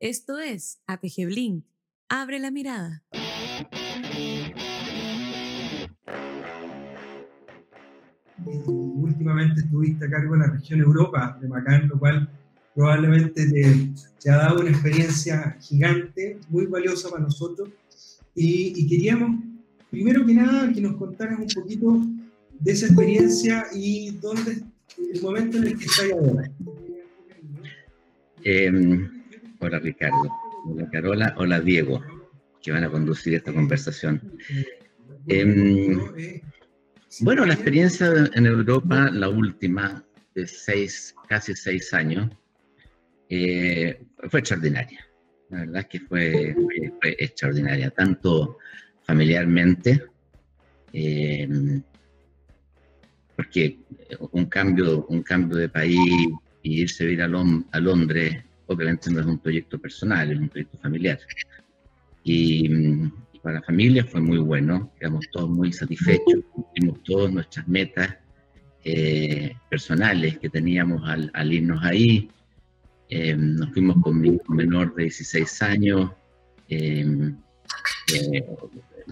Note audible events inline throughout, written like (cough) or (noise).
Esto es APG Blink. Abre la mirada. últimamente estuviste a cargo de la región Europa de Macán, lo cual probablemente te, ha dado una experiencia gigante, muy valiosa para nosotros. Y, queríamos, primero que nada, que nos contaras un poquito de esa experiencia y dónde, el momento en el que estás ahora. Em, hola Ricardo, hola Carola, hola Diego, que van a conducir esta conversación. Em, bueno, la experiencia en Europa, la última, de seis, casi seis años, eh, fue extraordinaria. La verdad es que fue, extraordinaria, tanto familiarmente, eh, porque un cambio, un cambio de país y irse a vivir a, Londres, obviamente no es un proyecto personal, es un proyecto familiar. Y, para la familia fue muy bueno, quedamos todos muy satisfechos, cumplimos todas nuestras metas eh, personales que teníamos al, al irnos ahí. Eh, nos fuimos con mi hijo menor de 16 años. Eh,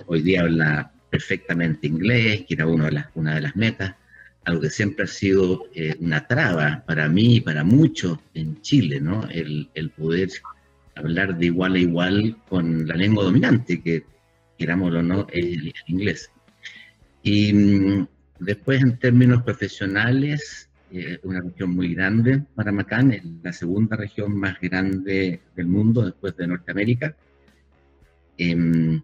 hoy día habla perfectamente inglés, que era una de las, una de las metas, algo que siempre ha sido una traba para mí y para muchos en Chile, ¿no? El, el poder hablar de igual a igual con la lengua dominante, que querámoslo o no, el, inglés. Y mm, después, en términos profesionales, eh, una región muy grande para Macán, es la segunda región más grande del mundo después de Norteamérica, em,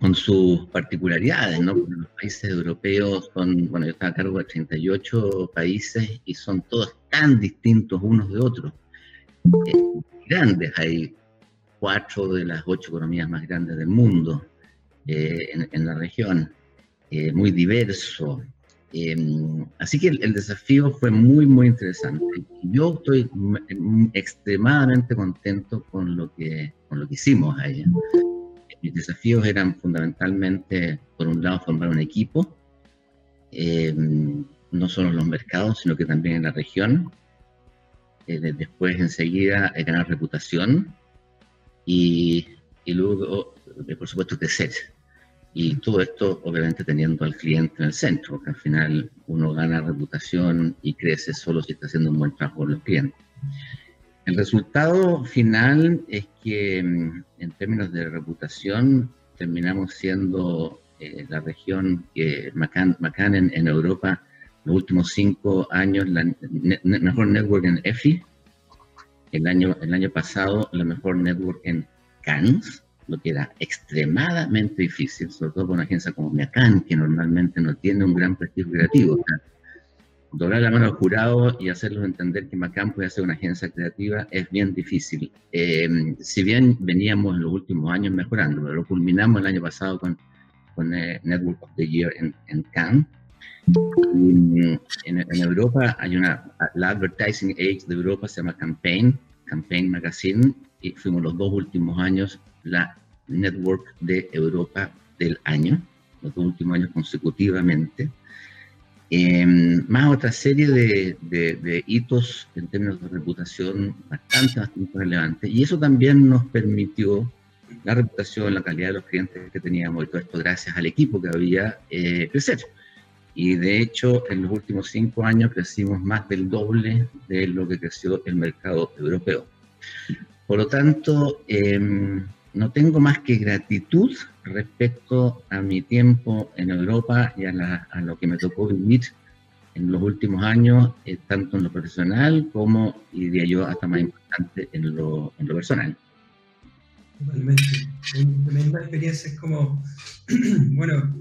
con sus particularidades, ¿no? Los países europeos son, bueno, yo estaba a cargo de 38 países y son todos tan distintos unos de otros. Eh, grandes, hay cuatro de las ocho economías más grandes del mundo. Eh, en, la región, eh, muy diverso. Em, así que el, desafío fue muy, muy interesante. Yo estoy extremadamente contento con lo que, con lo que hicimos ahí. Mis desafíos eran fundamentalmente, por un lado, formar un equipo, em, no solo en los mercados, sino que también en la región. Eh, después, enseguida, ganar reputación y, y luego, por supuesto, crecer. Y todo esto, obviamente, teniendo al cliente en el centro, porque al final uno gana reputación y crece solo si está haciendo un buen trabajo con los clientes. El resultado final es que, mm, en términos de reputación, terminamos siendo eh, la región que Macan, en, Europa, los últimos cinco años, la mejor network en EFI. El año, el año pasado, la mejor network en Cannes lo que era extremadamente difícil, sobre todo con una agencia como Miacán, que normalmente no tiene un gran prestigio creativo. Doblar la mano al jurado y hacerlos entender que Macán puede ser una agencia creativa es bien difícil. Em, si bien veníamos en los últimos años mejorando, lo culminamos el año pasado con, con eh, Network of the Year en, en Cannes. En, en, Europa hay una, la Advertising Age de Europa se llama Campaign, Campaign Magazine, y fuimos los dos últimos años la Network de Europa del año, los dos últimos años consecutivamente. Em, más otra serie de, hitos en términos de reputación bastante, bastante relevantes. Y eso también nos permitió la reputación, la calidad de los clientes que teníamos y todo esto gracias al equipo que había eh, crecer. Y de hecho, en los últimos cinco años crecimos más del doble de lo que creció el mercado europeo. Por lo tanto, eh, no tengo más que gratitud respecto a mi tiempo en Europa y a, lo que me tocó vivir en los últimos años, eh, tanto en lo profesional como, diría yo, hasta más importante, en lo, en lo personal. Totalmente. Tremenda experiencia. Es como, (clears throat) bueno,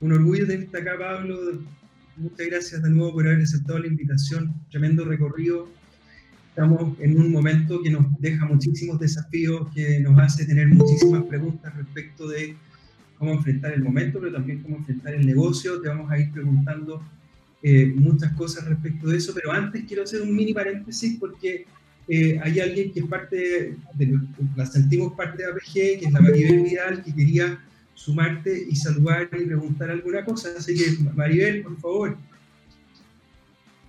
un orgullo tenerte acá, Pablo. Muchas gracias de nuevo por haber aceptado la invitación. Tremendo recorrido Estamos en un momento que nos deja muchísimos desafíos, que nos hace tener muchísimas preguntas respecto de cómo enfrentar el momento, pero también cómo enfrentar el negocio. Te vamos a ir preguntando eh, muchas cosas respecto de eso, pero antes quiero hacer un mini paréntesis porque eh, hay alguien que es parte, de, la sentimos parte de APG, que es la Maribel Vidal, que quería sumarte y saludar y preguntar alguna cosa. Así que, Maribel, por favor.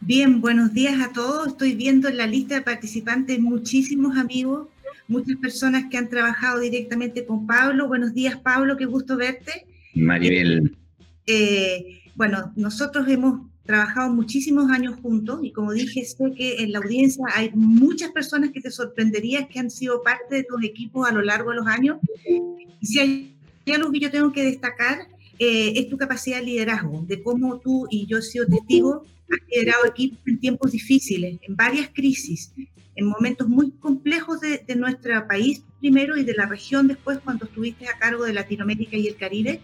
Bien, buenos días a todos. Estoy viendo en la lista de participantes muchísimos amigos. muchas personas que han trabajado directamente con Pablo. Buenos días, Pablo, qué gusto verte. Maribel. Eh, bueno, nosotros hemos trabajado muchísimos años juntos y como dije, sé que en la audiencia hay muchas personas que te sorprenderías que han sido parte de tus equipos a lo largo de los años. Y si hay algo que yo tengo que destacar, eh, es tu capacidad de liderazgo, de cómo tú y yo he sido testigo, has liderado equipos en tiempos difíciles, en varias crisis, en momentos muy complejos de, de nuestro país primero y de la región después cuando estuviste a cargo de Latinoamérica y el Caribe.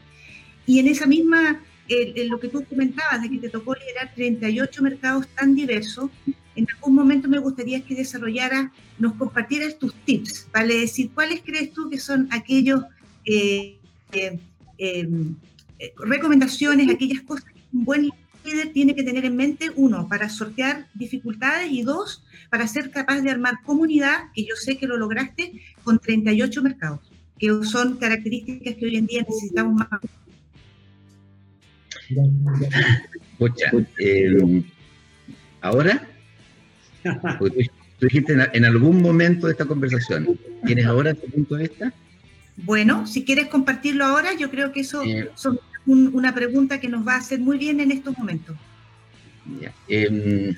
Y en esa misma en lo que tú comentabas, de que te tocó liderar 38 mercados tan diversos, en algún momento me gustaría que desarrollaras, nos compartieras tus tips, ¿vale? decir, ¿cuáles crees tú que son aquellos eh, eh, em, eh, recomendaciones, aquellas cosas que un buen líder tiene que tener en mente, uno, para sortear dificultades y dos, para ser capaz de armar comunidad, que yo sé que lo lograste, con 38 mercados, que son características que hoy en día necesitamos más Escucha, eh, ahora, tú, dijiste en, algún momento de esta conversación, ¿tienes ahora tu punto de vista? Bueno, si quieres compartirlo ahora, yo creo que eso es eh. una pregunta que nos va a hacer muy bien en estos momentos. Em,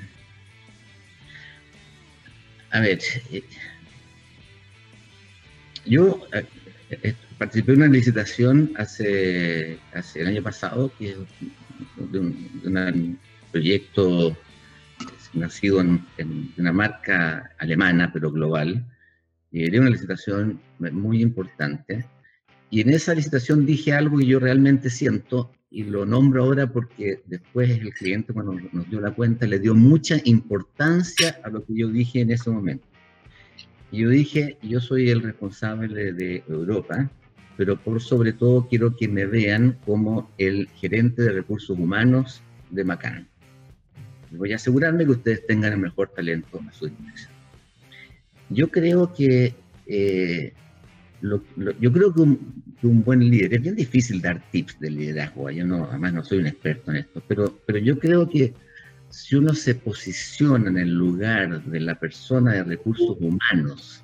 a ver, eh, yo participé en una licitación hace, hace el año pasado, que es de un, proyecto nacido en, una marca alemana, pero global. y era una licitación muy importante. Y en esa licitación dije algo que yo realmente siento, y lo nombro ahora porque después el cliente cuando nos dio la cuenta le dio mucha importancia a lo que yo dije en ese momento. Y yo dije, yo soy el responsable de Europa, pero por sobre todo quiero que me vean como el gerente de recursos humanos de Macan. Voy a asegurarme que ustedes tengan el mejor talento a su disposición. Yo creo que eh, yo creo que un, buen líder, es bien difícil dar tips de liderazgo, yo no, además no soy un experto en esto, pero, pero yo creo que si uno se posiciona en el lugar de la persona de recursos humanos,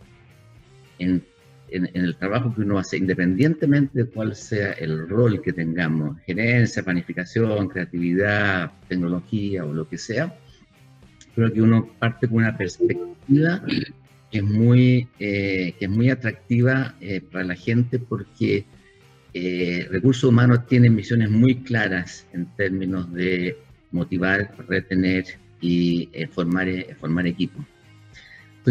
en en, el trabajo que uno hace, independientemente de cuál sea el rol que tengamos, gerencia, planificación, creatividad, tecnología o lo que sea, creo que uno parte con una perspectiva que es muy, eh, que es muy atractiva eh, para la gente porque eh, recursos humanos tienen misiones muy claras en términos de motivar, retener y formar, formar equipos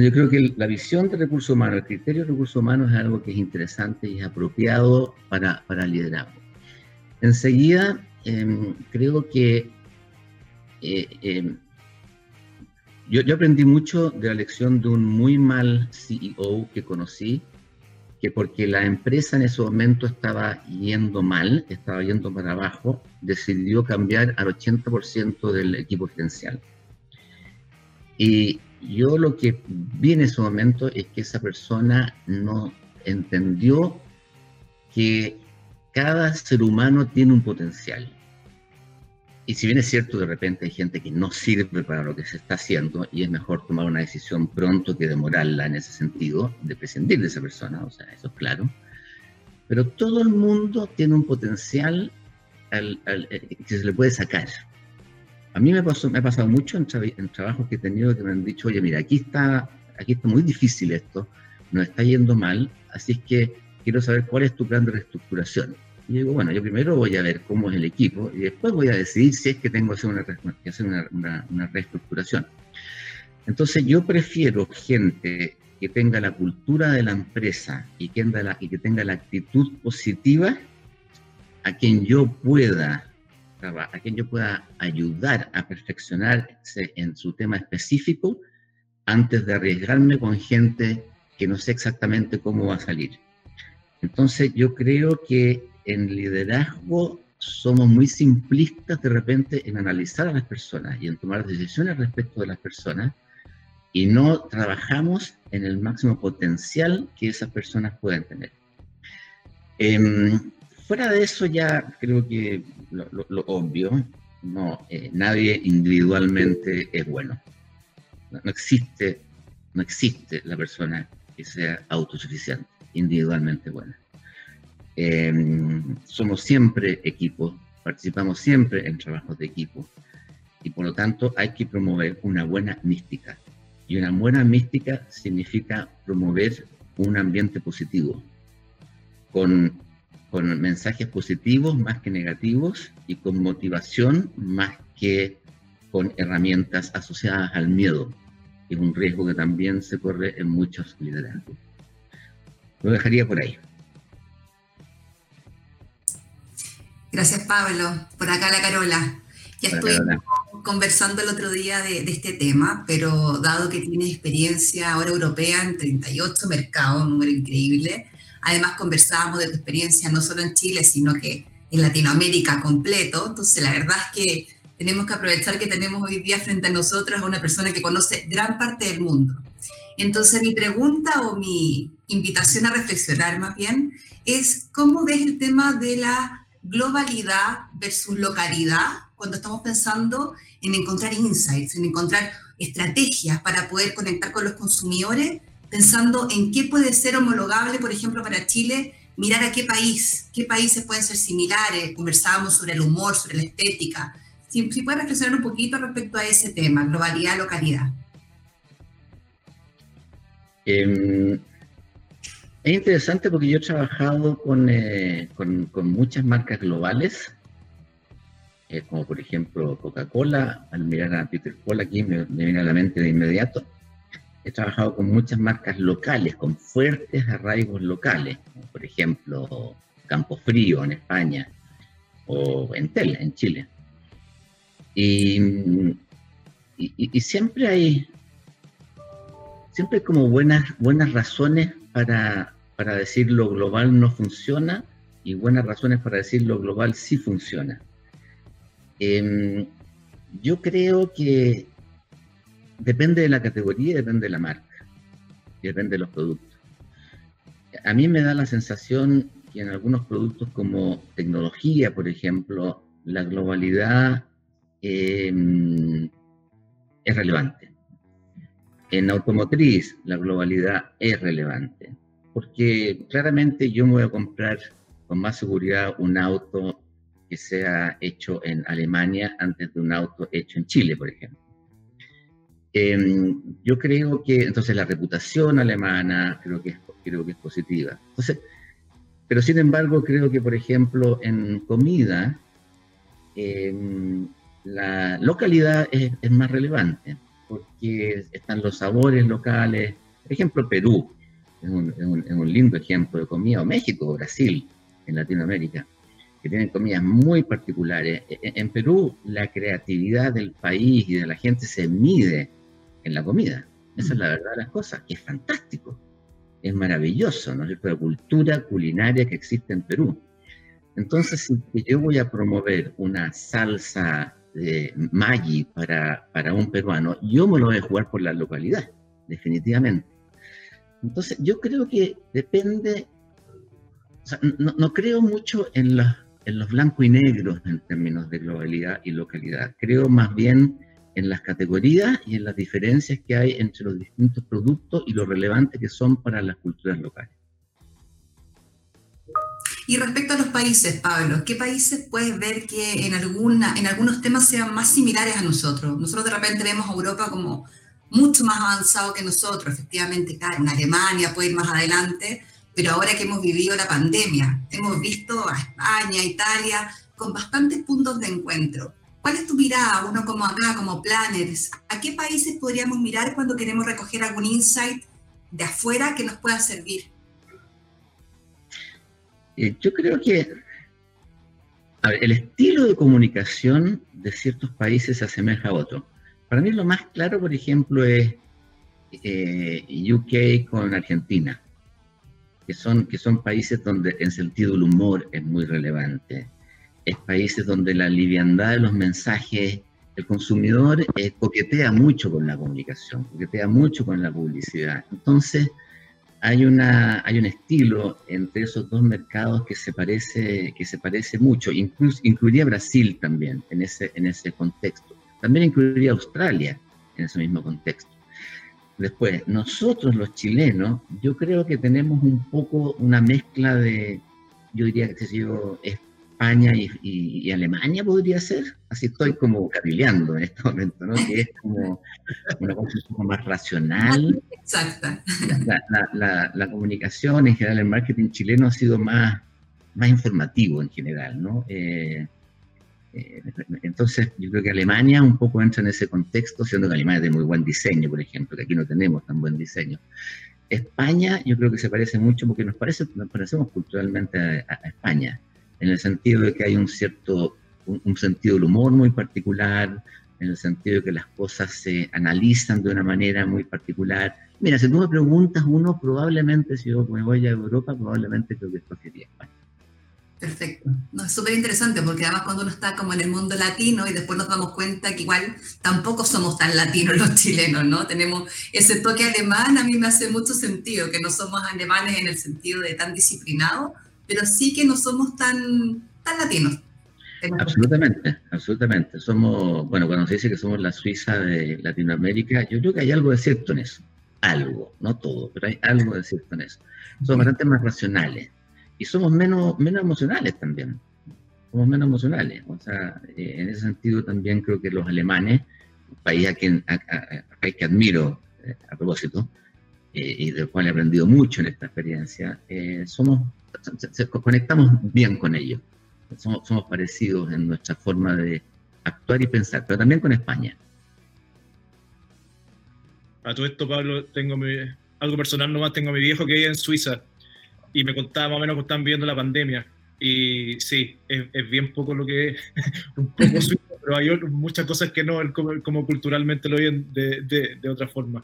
yo creo que la visión de recursos humanos, el criterio de recursos humanos es algo que es interesante y es apropiado para, para liderazgo. Enseguida, em, creo que eh, em, yo, aprendí mucho de la lección de un muy mal CEO que conocí, que porque la empresa en ese momento estaba yendo mal, estaba yendo para abajo, decidió cambiar al 80% del equipo gerencial. Y, yo lo que vi en ese momento es que esa persona no entendió que cada ser humano tiene un potencial. Y si bien es cierto, de repente hay gente que no sirve para lo que se está haciendo y es mejor tomar una decisión pronto que demorarla en ese sentido, de prescindir de esa persona, o sea, eso es claro. Pero todo el mundo tiene un potencial eh, que se le puede sacar. A mí me, pasó, me ha pasado mucho en, trabajos que he tenido que me han dicho, oye, mira, aquí está, aquí está muy difícil esto, nos está yendo mal, así es que quiero saber cuál es tu plan de reestructuración. Y digo, bueno, yo primero voy a ver cómo es el equipo y después voy a decidir si es que tengo que hacer una, una reestructuración. Entonces yo prefiero gente que tenga la cultura de la empresa y que, tenga la, y que tenga la actitud positiva a quien yo pueda a quien yo pueda ayudar a perfeccionarse en su tema específico antes de arriesgarme con gente que no sé exactamente cómo va a salir. Entonces yo creo que en liderazgo somos muy simplistas de repente en analizar a las personas y en tomar decisiones respecto de las personas y no trabajamos en el máximo potencial que esas personas pueden tener. Eh, fuera de eso ya creo que lo, obvio, no, eh, nadie individualmente es bueno. No, existe, no existe la persona que sea autosuficiente, individualmente buena. Em, somos siempre equipos, participamos siempre en trabajos de equipo y por lo tanto hay que promover una buena mística. Y una buena mística significa promover un ambiente positivo, con, con mensajes positivos más que negativos y con motivación más que con herramientas asociadas al miedo, que es un riesgo que también se corre en muchos liderazgos. Lo dejaría por ahí. Gracias, Pablo. Por acá la Carola. Ya estoy conversando el otro día de, este tema, pero dado que tienes experiencia ahora europea en 38 mercados, un número increíble, además conversábamos de tu experiencia no solo en Chile, sino que en Latinoamérica completo, entonces la verdad es que tenemos que aprovechar que tenemos hoy día frente a nosotros a una persona que conoce gran parte del mundo. Entonces mi pregunta o mi invitación a reflexionar más bien es cómo ves el tema de la globalidad versus localidad cuando estamos pensando en encontrar insights, en encontrar estrategias para poder conectar con los consumidores, pensando en qué puede ser homologable, por ejemplo, para Chile, mirar a qué país, qué países pueden ser similares, conversábamos sobre el humor, sobre la estética. Si, puedes reflexionar un poquito respecto a ese tema, globalidad, localidad. Em, es interesante porque yo he trabajado con, eh, con, muchas marcas globales, eh, como por ejemplo Coca-Cola, al mirar a Peter Paul aquí me, viene a la mente de inmediato. He trabajado con muchas marcas locales, con fuertes arraigos locales, como por ejemplo Campo Frío en España o Entel en Chile. Y, y, siempre hay siempre como buenas, buenas razones para, para decir lo global no funciona y buenas razones para decir lo global sí funciona. Em, yo creo que depende de la categoría, depende de la marca, depende de los productos. A mí me da la sensación que en algunos productos como tecnología, por ejemplo, la globalidad em, es relevante. En automotriz, la globalidad es relevante porque claramente yo me voy a comprar con más seguridad un auto que sea hecho en Alemania antes de un auto hecho en Chile, por ejemplo. Em, yo creo que entonces la reputación alemana creo que es, positiva. Pero sin embargo creo que, por ejemplo, en comida, em, la localidad es, es, más relevante, porque están los sabores locales. Por ejemplo, Perú es un, lindo ejemplo de comida, o México, o Brasil, en Latinoamérica, que tienen comidas muy particulares. E, e, en, Perú, la creatividad del país y de la gente se mide en la comida. Esa es la verdad de las cosas, que es fantástico, es maravilloso, ¿no es cierto? La cultura culinaria que existe en Perú. Entonces, si yo voy a promover una salsa de Maggi para, para un peruano, yo me lo voy a jugar por la localidad, definitivamente. Entonces, yo creo que depende, no, creo mucho en, en los blancos y negros en términos de globalidad y localidad. Creo más bien en las categorías y en las diferencias que hay entre los distintos productos y lo relevante que son para las culturas locales. Y respecto a los países, Pablo, ¿qué países puedes ver que en, alguna, en algunos temas sean más similares a nosotros? Nosotros de repente vemos a Europa como mucho más avanzado que nosotros, efectivamente, en Alemania puede ir más adelante, pero ahora que hemos vivido la pandemia, hemos visto a España, Italia, con bastantes puntos de encuentro. ¿Cuál es tu mirada, uno como acá, como planners? ¿A qué países podríamos mirar cuando queremos recoger algún insight de afuera que nos pueda servir? Eh, yo creo que el estilo de comunicación de ciertos países se asemeja a otro. Para mí lo más claro, por ejemplo, es eh, UK con Argentina, que son, que son países donde el sentido del humor es muy relevante. Es países donde la liviandad de los mensajes, el consumidor eh, coquetea mucho con la comunicación, coquetea mucho con la publicidad. Entonces, hay, una, hay un estilo entre esos dos mercados que se parece, que se parece mucho, incluso incluiría Brasil también en ese, en ese contexto. También incluiría Australia en ese mismo contexto. Después, nosotros los chilenos, yo creo que tenemos un poco una mezcla de, yo diría que yo, España y, Alemania podría ser. Así estoy como cabileando en este momento, ¿no? Que es como una cosa un poco más racional. Exacta. La, la, comunicación en general, el marketing chileno ha sido más, más informativo en general, ¿no? Eh, entonces, yo creo que Alemania un poco entra en ese contexto, siendo que Alemania de muy buen diseño, por ejemplo, que aquí no tenemos tan buen diseño. España, yo creo que se parece mucho porque nos, parece, nos parecemos culturalmente a, España, en el sentido de que hay un cierto, un, sentido del humor muy particular, en el sentido de que las cosas se analizan de una manera muy particular. Mira, si tú me preguntas, uno probablemente, si yo me voy a Europa, probablemente creo que escogería España. Perfecto. No, es súper interesante porque además cuando uno está como en el mundo latino y después nos damos cuenta que igual tampoco somos tan latinos los chilenos, ¿no? Tenemos ese toque alemán, a mí me hace mucho sentido, que no somos alemanes en el sentido de tan disciplinados, pero sí que no somos tan, tan latinos. Absolutamente, absolutamente. Somos, bueno, cuando se dice que somos la Suiza de Latinoamérica, yo creo que hay algo de cierto en eso. Algo, no todo, pero hay algo de cierto en eso. Somos bastante más racionales y somos menos, menos emocionales también. Somos menos emocionales. O sea, eh, en ese sentido también creo que los alemanes, un país a quien que admiro eh, a propósito, eh, y del cual he aprendido mucho en esta experiencia, somos, conectamos bien con ellos. Somos, somos parecidos en nuestra forma de actuar y pensar, pero también con España. A todo esto, Pablo, tengo algo personal nomás, tengo a mi viejo que vive en Suiza y me contaba más o menos cómo están viendo la pandemia. Y sí, es, bien poco lo que es, (laughs) un poco pero hay muchas cosas que no, como, culturalmente lo ven de, de, otra forma.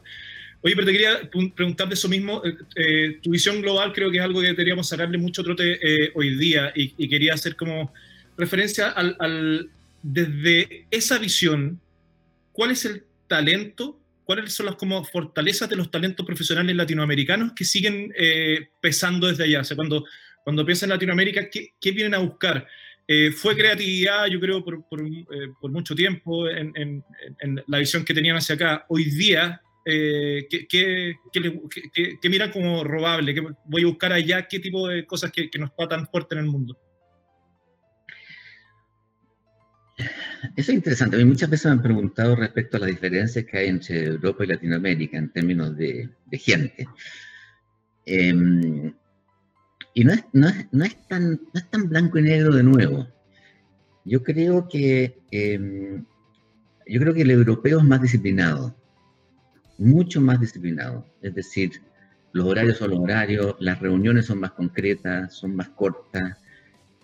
Oye, pero te quería preguntar de eso mismo. Eh, eh, tu visión global creo que es algo que deberíamos sacarle mucho trote eh, hoy día y, quería hacer como referencia al, desde esa visión, ¿cuál es el talento ¿cuáles son las como fortalezas de los talentos profesionales latinoamericanos que siguen eh, pesando desde allá? O sea, cuando, cuando piensan en Latinoamérica, ¿qué, qué vienen a buscar? Eh, fue creatividad, yo creo, por, por, eh, mucho tiempo en, la visión que tenían hacia acá. Hoy día, ¿qué, qué, qué, miran como robable? ¿Qué voy a buscar allá? ¿Qué tipo de cosas que, que no está tan fuerte en el mundo? Eso es interesante. A mí muchas veces me han preguntado respecto a las diferencias que hay entre Europa y Latinoamérica en términos de, gente. Em, y no es, no, es, no, es tan, blanco y negro de nuevo. Yo creo que, em, yo creo que el europeo es más disciplinado, mucho más disciplinado. Es decir, los horarios son los horarios, las reuniones son más concretas, son más cortas.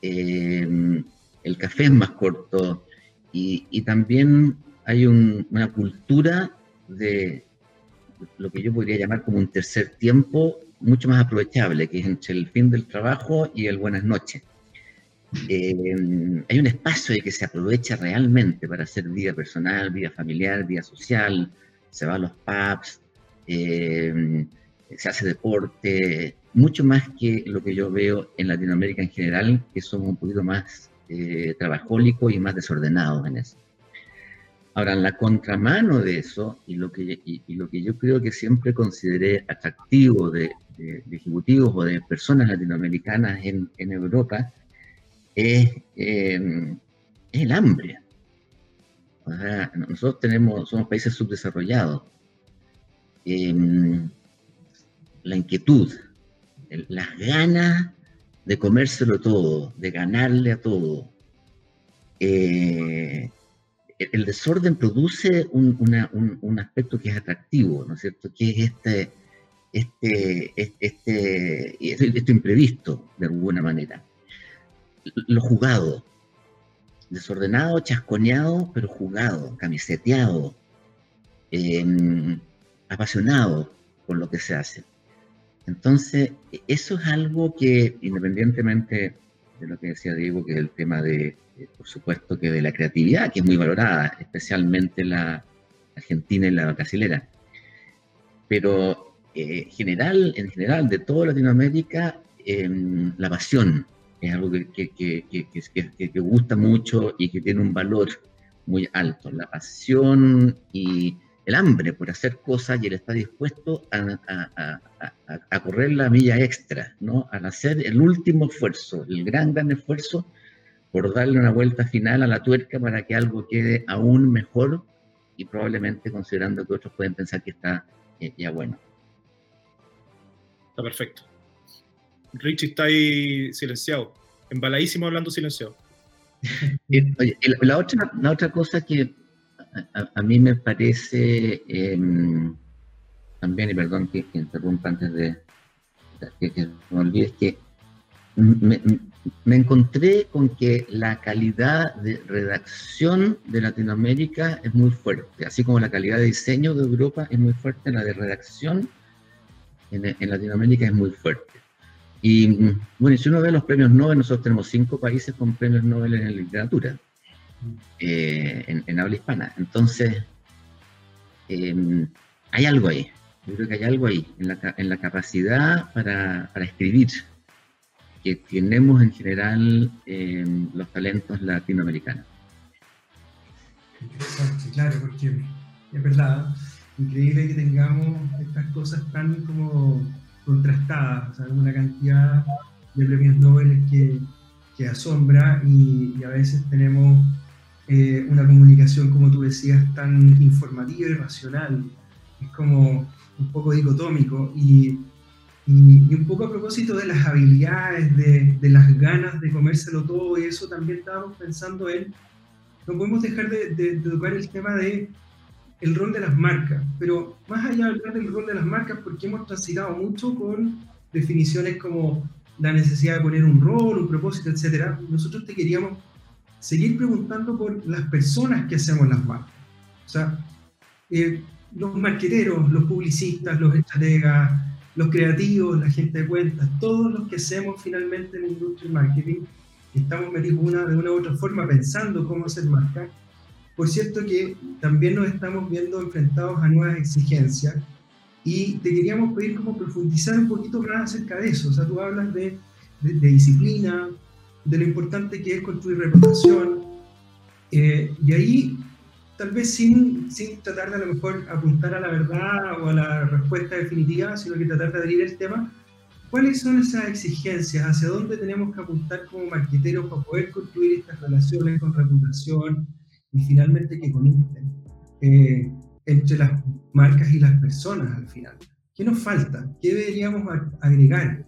Eh, el café es más corto y, también hay una cultura de lo que yo podría llamar como un tercer tiempo mucho más aprovechable, que es entre el fin del trabajo y el buenas noches. Eh, hay un espacio que se aprovecha realmente para hacer vida personal, vida familiar, vida social, se va a los pubs, eh, se hace deporte, mucho más que lo que yo veo en Latinoamérica en general, que somos un poquito más eh, trabajólico y más desordenado en eso. Ahora, en la contramano de eso, y lo que, y, lo que yo creo que siempre consideré atractivo de, ejecutivos o de personas latinoamericanas en, en Europa, es, em, el hambre. nosotros tenemos, somos países subdesarrollados. Em, la inquietud, las ganas de comérselo todo, de ganarle a todo. Eh, el desorden produce un, aspecto que es atractivo, ¿no es cierto? Que es este, este, este, este, imprevisto, de alguna manera. Lo jugado, desordenado, chasconeado, pero jugado, camiseteado, em, apasionado por lo que se hace. Entonces, eso es algo que, independientemente de lo que decía Diego, que es el tema de, por supuesto, que de la creatividad, que es muy valorada, especialmente la argentina y la brasilera, pero eh, general, en general, de toda Latinoamérica, em, la pasión es algo que, que, gusta mucho y que tiene un valor muy alto. La pasión y el hambre por hacer cosas y él está dispuesto a, correr la milla extra, ¿no? Al hacer el último esfuerzo, el gran, gran esfuerzo por darle una vuelta final a la tuerca para que algo quede aún mejor y probablemente considerando que otros pueden pensar que está eh, ya bueno. Está perfecto. Richie está ahí silenciado, embaladísimo hablando silenciado. (laughs) Oye, la, otra, la otra cosa que a, mí me parece em, también, y perdón que, interrumpa antes de, que, me olvide, es que me, encontré con que la calidad de redacción de Latinoamérica es muy fuerte, así como la calidad de diseño de Europa es muy fuerte, la de redacción en, en Latinoamérica es muy fuerte. Y bueno, si uno ve los premios Nobel, nosotros tenemos cinco países con premios Nobel en literatura. Eh, en, habla hispana. Entonces, em, hay algo ahí. Yo creo que hay algo ahí, en la, en la capacidad para, para, escribir que tenemos en general em, los talentos latinoamericanos. Claro, porque es verdad, increíble que tengamos estas cosas tan como contrastadas, o sea, una cantidad de premios Nobel que, que asombra y a veces tenemos eh, una comunicación, como tú decías, tan informativa y racional. Es como un poco dicotómico y, y, un poco a propósito de las habilidades, de, de, las ganas de comérselo todo y eso también estábamos pensando en, no podemos dejar de, de, tocar el tema de el rol de las marcas, pero más allá de hablar del rol de las marcas, porque hemos transitado mucho con definiciones como la necesidad de poner un rol, un propósito, etcétera, nosotros te queríamos seguir preguntando por las personas que hacemos las marcas. O sea, eh, los marqueteros, los publicistas, los estrategas, los creativos, la gente de cuentas, todos los que hacemos finalmente en la industria del marketing, estamos metidos una, de una u otra forma pensando cómo hacer marca. Por cierto que también nos estamos viendo enfrentados a nuevas exigencias y te queríamos pedir como profundizar un poquito más acerca de eso. O sea, tú hablas de, de, de disciplina, de lo importante que es construir reputación. Eh, y ahí, tal vez sin, sin tratar de a lo mejor apuntar a la verdad o a la respuesta definitiva, sino que tratar de abrir el tema, ¿cuáles son esas exigencias? ¿Hacia dónde tenemos que apuntar como marqueteros para poder construir estas relaciones con reputación y finalmente que conecten eh, entre las marcas y las personas al final? ¿Qué nos falta? ¿Qué deberíamos agregar?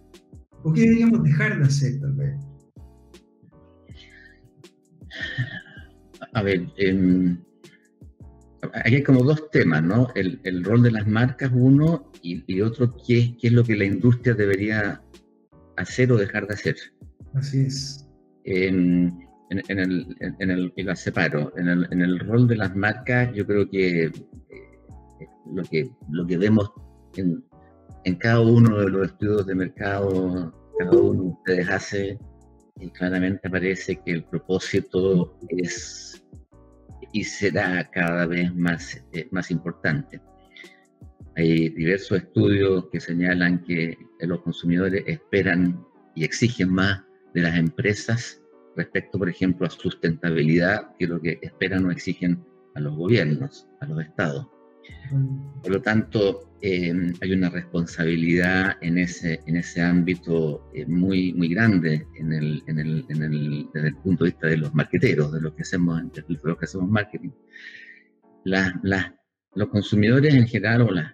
¿O qué deberíamos dejar de hacer tal vez? A ver, eh, aquí hay como dos temas, ¿no? El, rol de las marcas, uno, y, otro, ¿qué, ¿qué, es lo que la industria debería hacer o dejar de hacer? Así es. en, el, en el, y separo. En el, en el rol de las marcas, yo creo que eh, lo que, lo que vemos en, en cada uno de los estudios de mercado, cada uno de ustedes hace, y claramente parece que el propósito es y será cada vez más, eh, más importante. Hay diversos estudios que señalan que los consumidores esperan y exigen más de las empresas respecto, por ejemplo, a sustentabilidad que lo que esperan o exigen a los gobiernos, a los estados. Por lo tanto, em, hay una responsabilidad en ese, en ese ámbito eh, muy, muy grande en el, en el, en el, desde el punto de vista de los marqueteros, de los que hacemos, de los que hacemos marketing. los consumidores en general, o las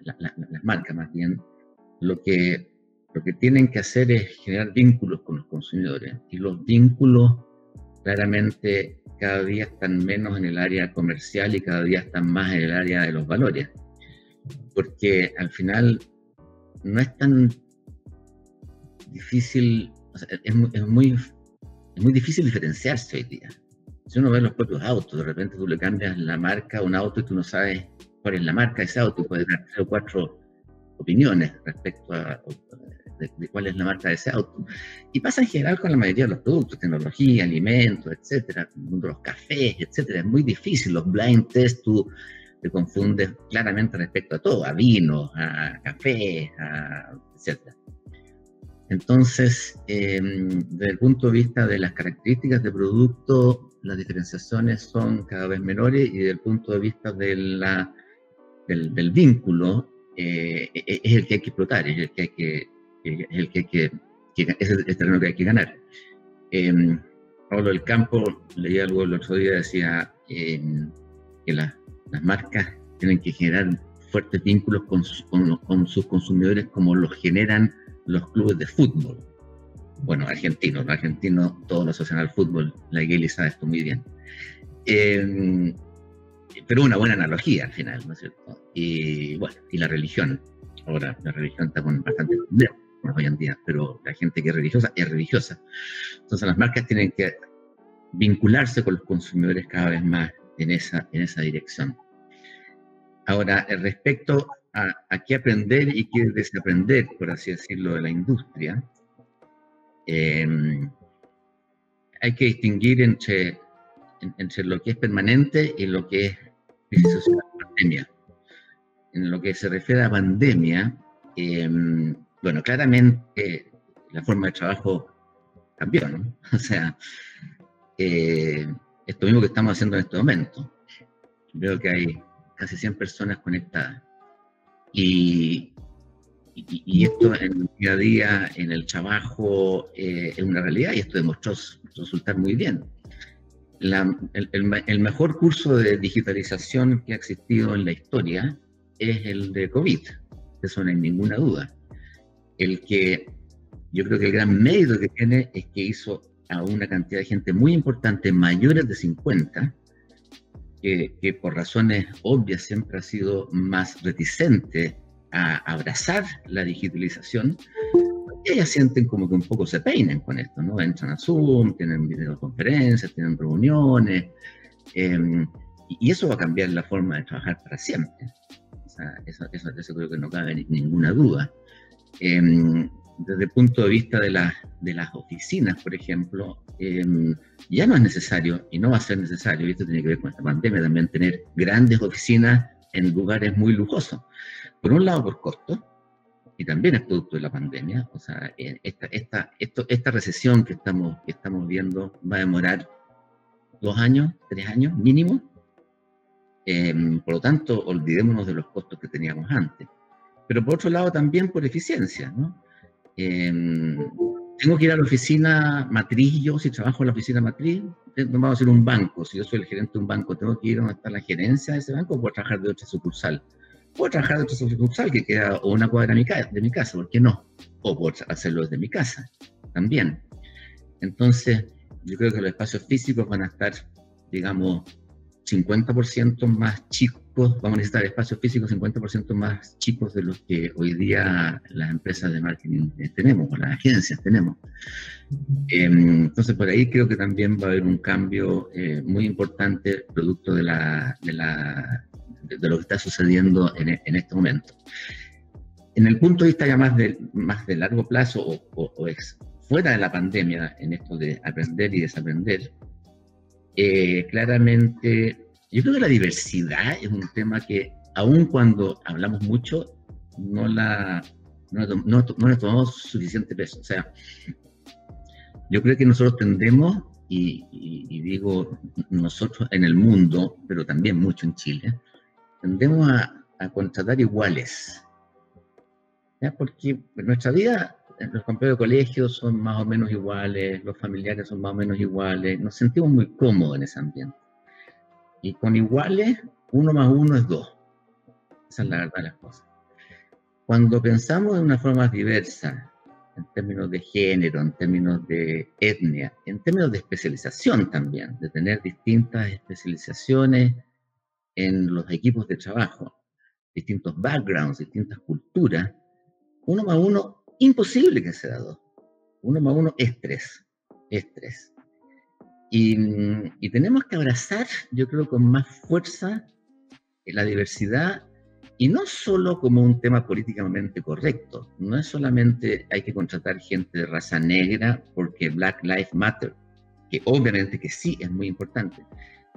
marcas más bien, lo que, lo que tienen que hacer es generar vínculos con los consumidores. Y los vínculos claramente cada día están menos en el área comercial y cada día están más en el área de los valores. Porque al final no es tan difícil, es, muy, es muy difícil diferenciarse hoy día. Si uno ve los propios autos, de repente tú le cambias la marca a un auto y tú no sabes cuál es la marca de ese auto puedes dar tres o cuatro opiniones respecto a, de, cuál es la marca de ese auto. Y pasa en general con la mayoría de los productos, tecnología, alimentos, etcétera, los cafés, etcétera. Es muy difícil, los blind test tú te confundes claramente respecto a todo, a vinos, a café, etcétera. Entonces, em, desde el punto de vista de las características de producto, las diferenciaciones son cada vez menores y desde el punto de vista de la del, vínculo eh, e, e, es el que hay que explotar, es el que hay que, es el que, que, es el terreno que hay que ganar. Eh, Pablo del Campo, leí algo el otro día, decía em, que las marcas tienen que generar fuertes vínculos con, sus consumidores como los generan los clubes de fútbol. Bueno, argentinos, los argentinos todos lo asocian al fútbol, la Iglesia sabe esto muy bien. Eh, pero una buena analogía al final, ¿no es cierto? Y bueno, y la religión. Ahora, la religión está con bastante hoy en día, pero la gente que es religiosa es religiosa. Entonces las marcas tienen que vincularse con los consumidores cada vez más en esa, en esa dirección. Ahora, respecto a, qué aprender y qué desaprender, por así decirlo, de la industria, em, hay que distinguir entre, entre lo que es permanente y lo que es pandemia. En lo que se refiere a pandemia, em, bueno, claramente la forma de trabajo cambió, ¿no? (laughs) O sea, eh, esto mismo que estamos haciendo en este momento. Veo que hay casi 100 personas conectadas. Y, y, esto en el día a día, en el trabajo, eh, es una realidad y esto demostró resultar muy bien. el, el, mejor curso de digitalización que ha existido en la historia es el de COVID, eso no hay ninguna duda. El que yo creo que el gran mérito que tiene es que hizo a una cantidad de gente muy importante, mayores de 50, que, por razones obvias siempre ha sido más reticente a abrazar la digitalización, ellas sienten como que un poco se peinan con esto, ¿no? Entran a Zoom, tienen videoconferencias, tienen reuniones, em, y eso va a cambiar la forma de trabajar para siempre. O sea, eso, eso, creo que no cabe ninguna duda. Em, desde el punto de vista de, de las oficinas, por ejemplo, em, ya no es necesario y no va a ser necesario, y esto tiene que ver con esta pandemia, también tener grandes oficinas en lugares muy lujosos. Por un lado, por costo, y también es producto de la pandemia, o sea, eh, esta, esta, esto, esta recesión que estamos, que estamos viendo va a demorar dos años, tres años mínimo. Em, por lo tanto, olvidémonos de los costos que teníamos antes. Pero por otro lado, también por eficiencia, ¿no? Em, tengo que ir a la oficina matriz, yo si trabajo en la oficina matriz, eh, vamos a hacer un banco, si yo soy el gerente de un banco, tengo que ir a donde está la gerencia de ese banco o puedo trabajar de otra sucursal. Puedo trabajar de otra sucursal que queda o una cuadra de mi, casa, de mi casa, ¿por qué no? O puedo hacerlo desde mi casa, también. Entonces, yo creo que los espacios físicos van a estar, digamos, 50% más chicos, vamos a necesitar espacios físicos 50% más chicos de los que hoy día las empresas de marketing eh, tenemos, o las agencias tenemos. Em, entonces, por ahí creo que también va a haber un cambio eh, muy importante producto de, la, de, la, de, lo que está sucediendo en, en, este momento. En el punto de vista ya más de, más de largo plazo o, o, ex, fuera de la pandemia, en esto de aprender y desaprender, eh, claramente, yo creo que la diversidad es un tema que, aun cuando hablamos mucho, no la no, no, tomamos suficiente peso. O sea, yo creo que nosotros tendemos, y, digo nosotros en el mundo, pero también mucho en Chile, tendemos a, a contratar iguales. ¿ya? Porque nuestra vida los compañeros de colegio son más o menos iguales, los familiares son más o menos iguales, nos sentimos muy cómodos en ese ambiente. Y con iguales, uno más uno es dos. Esa es la verdad de las cosas. Cuando pensamos de una forma diversa, en términos de género, en términos de etnia, en términos de especialización también, de tener distintas especializaciones en los equipos de trabajo, distintos backgrounds, distintas culturas, uno más uno imposible que sea dos. Uno más uno es tres. Es tres. Y, y, tenemos que abrazar, yo creo, con más fuerza la diversidad y no solo como un tema políticamente correcto. No es solamente hay que contratar gente de raza negra porque Black Lives Matter, que obviamente que sí es muy importante.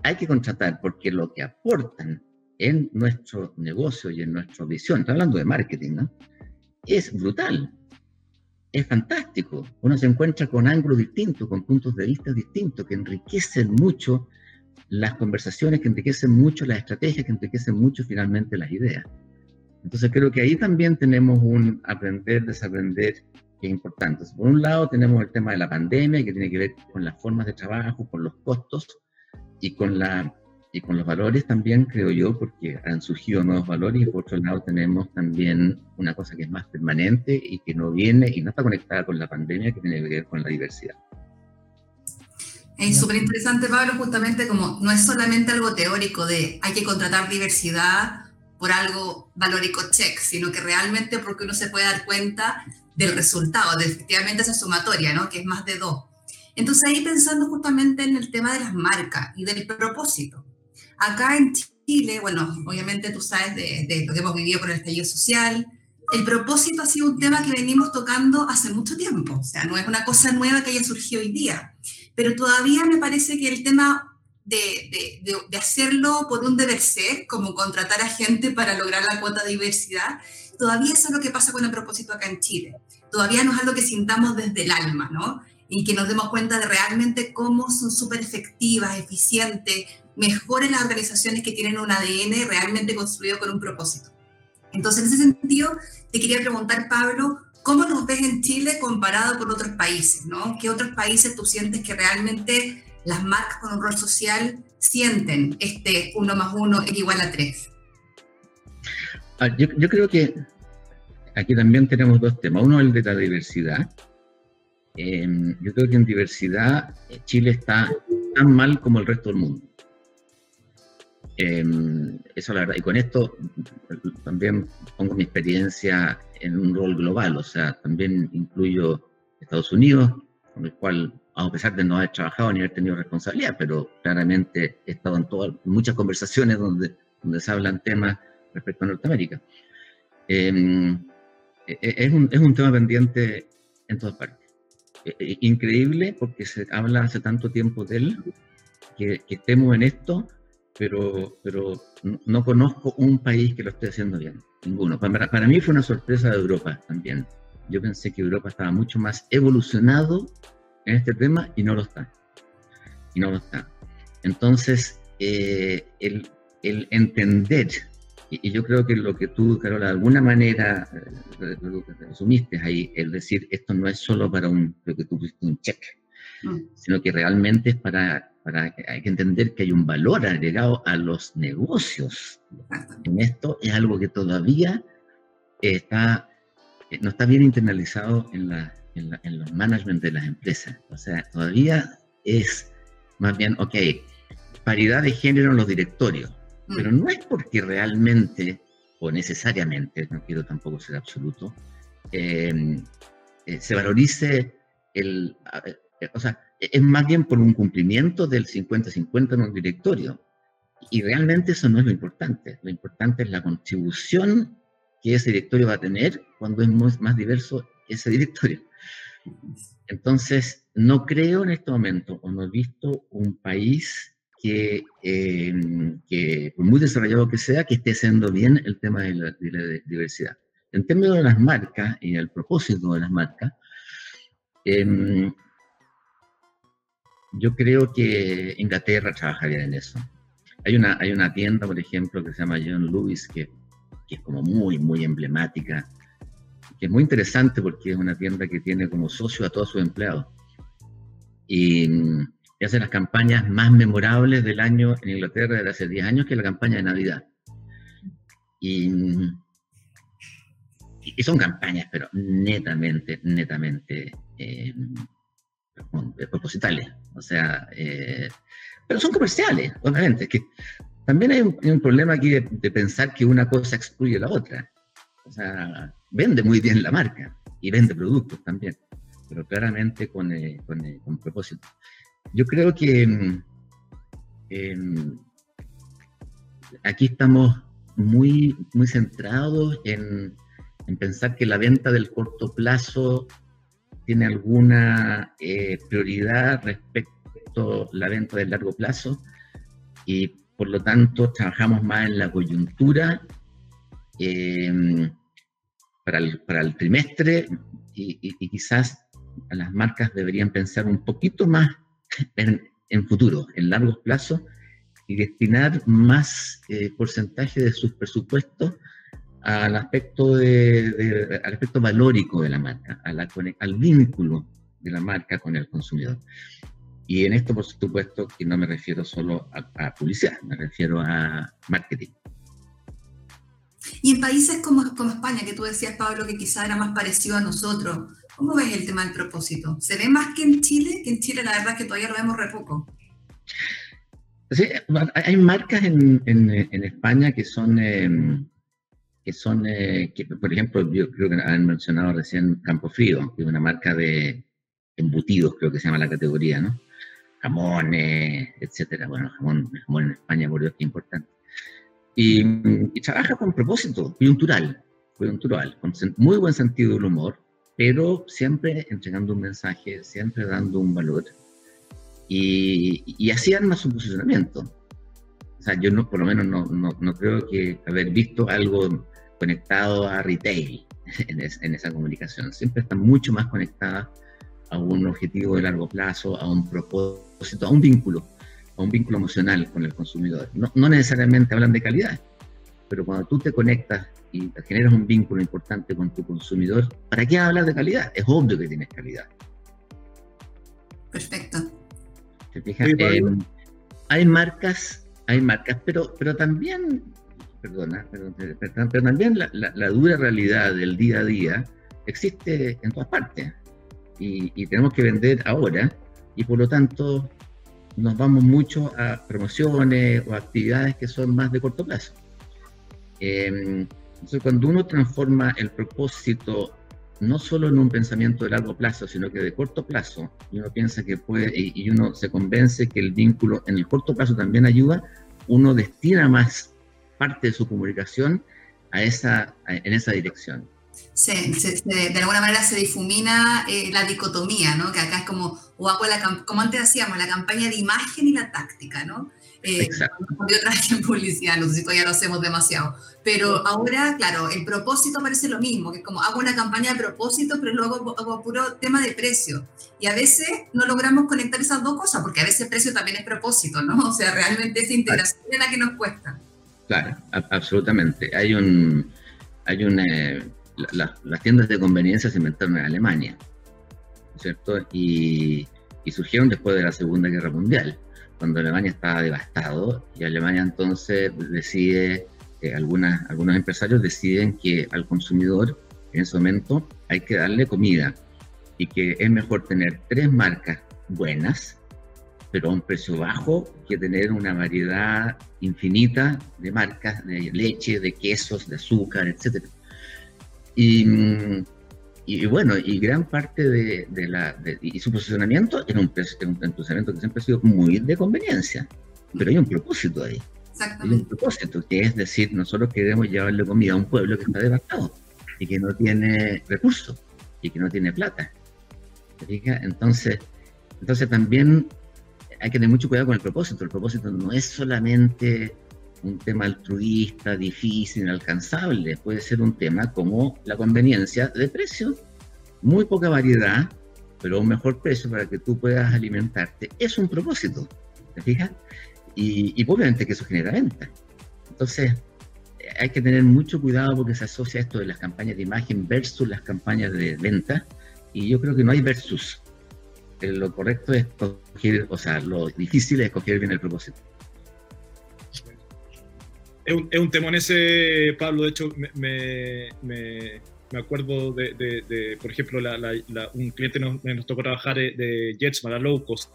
Hay que contratar porque lo que aportan en nuestro negocio y en nuestra visión, está hablando de marketing, ¿no? Es brutal es fantástico. Uno se encuentra con ángulos distintos, con puntos de vista distintos que enriquecen mucho las conversaciones que enriquecen mucho, las estrategias que enriquecen mucho finalmente las ideas. Entonces creo que ahí también tenemos un aprender, desaprender que es importante. Por un lado tenemos el tema de la pandemia que tiene que ver con las formas de trabajo, con los costos y con, la, y con los valores también, creo yo, porque han surgido nuevos valores y por otro lado tenemos también una cosa que es más permanente y que no viene y no está conectada con la pandemia, que tiene que ver con la diversidad. Es súper interesante, Pablo, justamente como no es solamente algo teórico de hay que contratar diversidad por algo valórico check, sino que realmente porque uno se puede dar cuenta del resultado, de efectivamente esa sumatoria, ¿no? que es más de dos. Entonces ahí pensando justamente en el tema de las marcas y del propósito. Acá en Chile, bueno, obviamente tú sabes de, de lo que hemos vivido con el estallido social, el propósito ha sido un tema que venimos tocando hace mucho tiempo, o sea, no es una cosa nueva que haya surgido hoy día pero todavía me parece que el tema de, de, de, hacerlo por un deber ser, como contratar a gente para lograr la cuota de diversidad, todavía es algo que pasa con el propósito acá en Chile. Todavía no es algo que sintamos desde el alma, ¿no? Y que nos demos cuenta de realmente cómo son súper efectivas, eficientes, mejores las organizaciones que tienen un ADN realmente construido con un propósito. Entonces, en ese sentido, te quería preguntar, Pablo, ¿Cómo nos ves en Chile comparado con otros países? ¿no? ¿Qué otros países tú sientes que realmente las marcas con un rol social sienten este uno más uno es igual a tres? Ah, yo, yo, creo que aquí también tenemos dos temas. Uno es el de la diversidad. Eh, yo creo que en diversidad eh, Chile está tan mal como el resto del mundo. Eh, la verdad. Y con esto también pongo mi experiencia en un rol global, o sea, también incluyo Estados Unidos, con el cual, a pesar de no haber trabajado ni haber tenido responsabilidad, pero claramente he estado en todas, muchas conversaciones donde, donde se hablan temas respecto a Norteamérica. Em, e, e, es, un, es, un, tema pendiente en todas partes. E, increíble porque se habla hace tanto tiempo de él, que, que estemos en esto, pero, pero no conozco un país que lo esté haciendo bien. Ninguno. Para, para, mí fue una sorpresa de Europa también. Yo pensé que Europa estaba mucho más evolucionado en este tema y no lo está. Y no lo está. Entonces, eh, el, el, entender, y, yo creo que lo que tú, Carola, de alguna manera eh, resumiste ahí, el decir, esto no es solo para un, lo que tú pusiste un check, mm. sino que realmente es para para, hay que entender que hay un valor agregado a los negocios. En esto es algo que todavía está, eh, no está bien internalizado en, la, en, los management de las empresas. O sea, todavía es más bien, ok, paridad de género en los directorios, mm. pero no es porque realmente o necesariamente, no quiero tampoco ser absoluto, eh, eh, se valorice el, o sea, es más bien por un cumplimiento del 50-50 en un directorio. Y realmente eso no es lo importante. Lo importante es la contribución que ese directorio va a tener cuando es más diverso ese (laughs) directorio. Entonces, no creo en este momento, o no he visto un país que, em, por muy desarrollado que sea, que esté haciendo bien el tema de la, diversidad. En términos de las marcas y el propósito de las marcas, eh, yo creo que Inglaterra trabajaría en eso. Hay una, hay una tienda, por ejemplo, que se llama John Lewis, que, que es como muy, muy emblemática, que es muy interesante porque es una tienda que tiene como socio a todos sus empleados. Y, hace las campañas más memorables del año en Inglaterra desde hace 10 años, que es la campaña de Navidad. Y, y son campañas, pero netamente, netamente eh, propositales. O sea, eh, pero son comerciales, obviamente. Que también hay un, problema aquí de, pensar que una cosa excluye la otra. O sea, vende muy bien la marca y vende productos también, pero claramente con, eh, con, eh, con propósito. Yo creo que em, aquí estamos muy, muy centrados en, en pensar que la venta del corto plazo tiene alguna eh, prioridad respecto a la venta del largo plazo y por lo tanto trabajamos más en la coyuntura em, para, el, para, el, trimestre y, quizás las marcas deberían pensar un poquito más en, en futuro, en largo plazo y destinar más eh, porcentaje de sus presupuestos al aspecto, de, al aspecto valórico de la marca, al vínculo de la marca con el consumidor. Y en esto, por supuesto, que no me refiero solo a, publicidad, me refiero a marketing. Y en países como, como España, que tú decías, Pablo, que quizá era más parecido a nosotros, ¿cómo ves el tema del propósito? ¿Se ve más que en Chile? Que en Chile la verdad es que todavía lo vemos re poco. Sí, hay marcas en, en, España que son, em, que son eh, que, por ejemplo, yo creo que han mencionado recién Campo Frío, que es una marca de embutidos, creo que se llama la categoría, ¿no? Jamones, etcétera. Bueno, jamón, jamón en España, por Dios, que importante. Y, y, trabaja con propósito coyuntural, coyuntural, con muy buen sentido del humor, pero siempre entregando un mensaje, siempre dando un valor y, y así arma su posicionamiento. O sea, yo no, por lo menos no, no, no creo que haber visto algo conectado a retail (laughs) en, en, esa comunicación. Siempre está mucho más conectada a un objetivo de largo plazo, a un propósito, a un vínculo, a un vínculo emocional con el consumidor. No, no necesariamente hablan de calidad, pero cuando tú te conectas y generas un vínculo importante con tu consumidor, ¿para qué hablar de calidad? Es obvio que tienes calidad. Perfecto. Eh, hay marcas, hay marcas, pero, pero también, perdona, pero, pero también la, la, dura realidad del día a día existe en todas partes y, y, tenemos que vender ahora y por lo tanto nos vamos mucho a promociones o actividades que son más de corto plazo. Eh, entonces, cuando uno transforma el propósito no solo en un pensamiento de largo plazo, sino que de corto plazo, y uno piensa que puede, y, uno se convence que el vínculo en el corto plazo también ayuda, uno destina más parte de su comunicación a esa, en esa dirección. Sí, de alguna manera se difumina eh, la dicotomía, ¿no? Que acá es como, o hago la, como antes hacíamos, la campaña de imagen y la táctica, ¿no? Eh, yo trabajé en publicidad, no sé si todavía lo hacemos demasiado. Pero ahora, claro, el propósito parece lo mismo, que es como hago una campaña de propósito, pero luego hago puro tema de precio. Y a veces no logramos conectar esas dos cosas, porque a veces precio también es propósito, ¿no? O sea, realmente esa integración es la que nos cuesta. Claro, absolutamente. Hay un, hay un, eh, las tiendas de conveniencia se inventaron en Alemania, ¿cierto? Y, y surgieron después de la Segunda Guerra Mundial cuando Alemania estaba devastado y Alemania entonces decide, eh, algunas, algunos empresarios deciden que al consumidor en ese momento hay que darle comida y que es mejor tener tres marcas buenas, pero a un precio bajo, que tener una variedad infinita de marcas de leche, de quesos, de azúcar, etc. Y, y, bueno, y gran parte de, la, y su posicionamiento es un, un, posicionamiento que siempre ha sido muy de conveniencia, pero hay un propósito ahí. Hay un propósito, que es decir, nosotros queremos llevarle comida a un pueblo que está devastado y que no tiene recursos y que no tiene plata. Entonces, entonces también hay que tener mucho cuidado con el propósito. El propósito no es solamente un tema altruista, difícil, inalcanzable. Puede ser un tema como la conveniencia de precio, muy poca variedad, pero un mejor precio para que tú puedas alimentarte. Es un propósito, ¿te fijas? Y, obviamente que eso genera venta. Entonces, hay que tener mucho cuidado porque se asocia esto de las campañas de imagen versus las campañas de venta. Y yo creo que no hay versus. Lo correcto es escoger, o sea, lo difícil es escoger bien el propósito es un, es un tema en ese, Pablo, de hecho, me, me, acuerdo de, por ejemplo, un cliente nos, nos tocó trabajar de, Jets para low cost.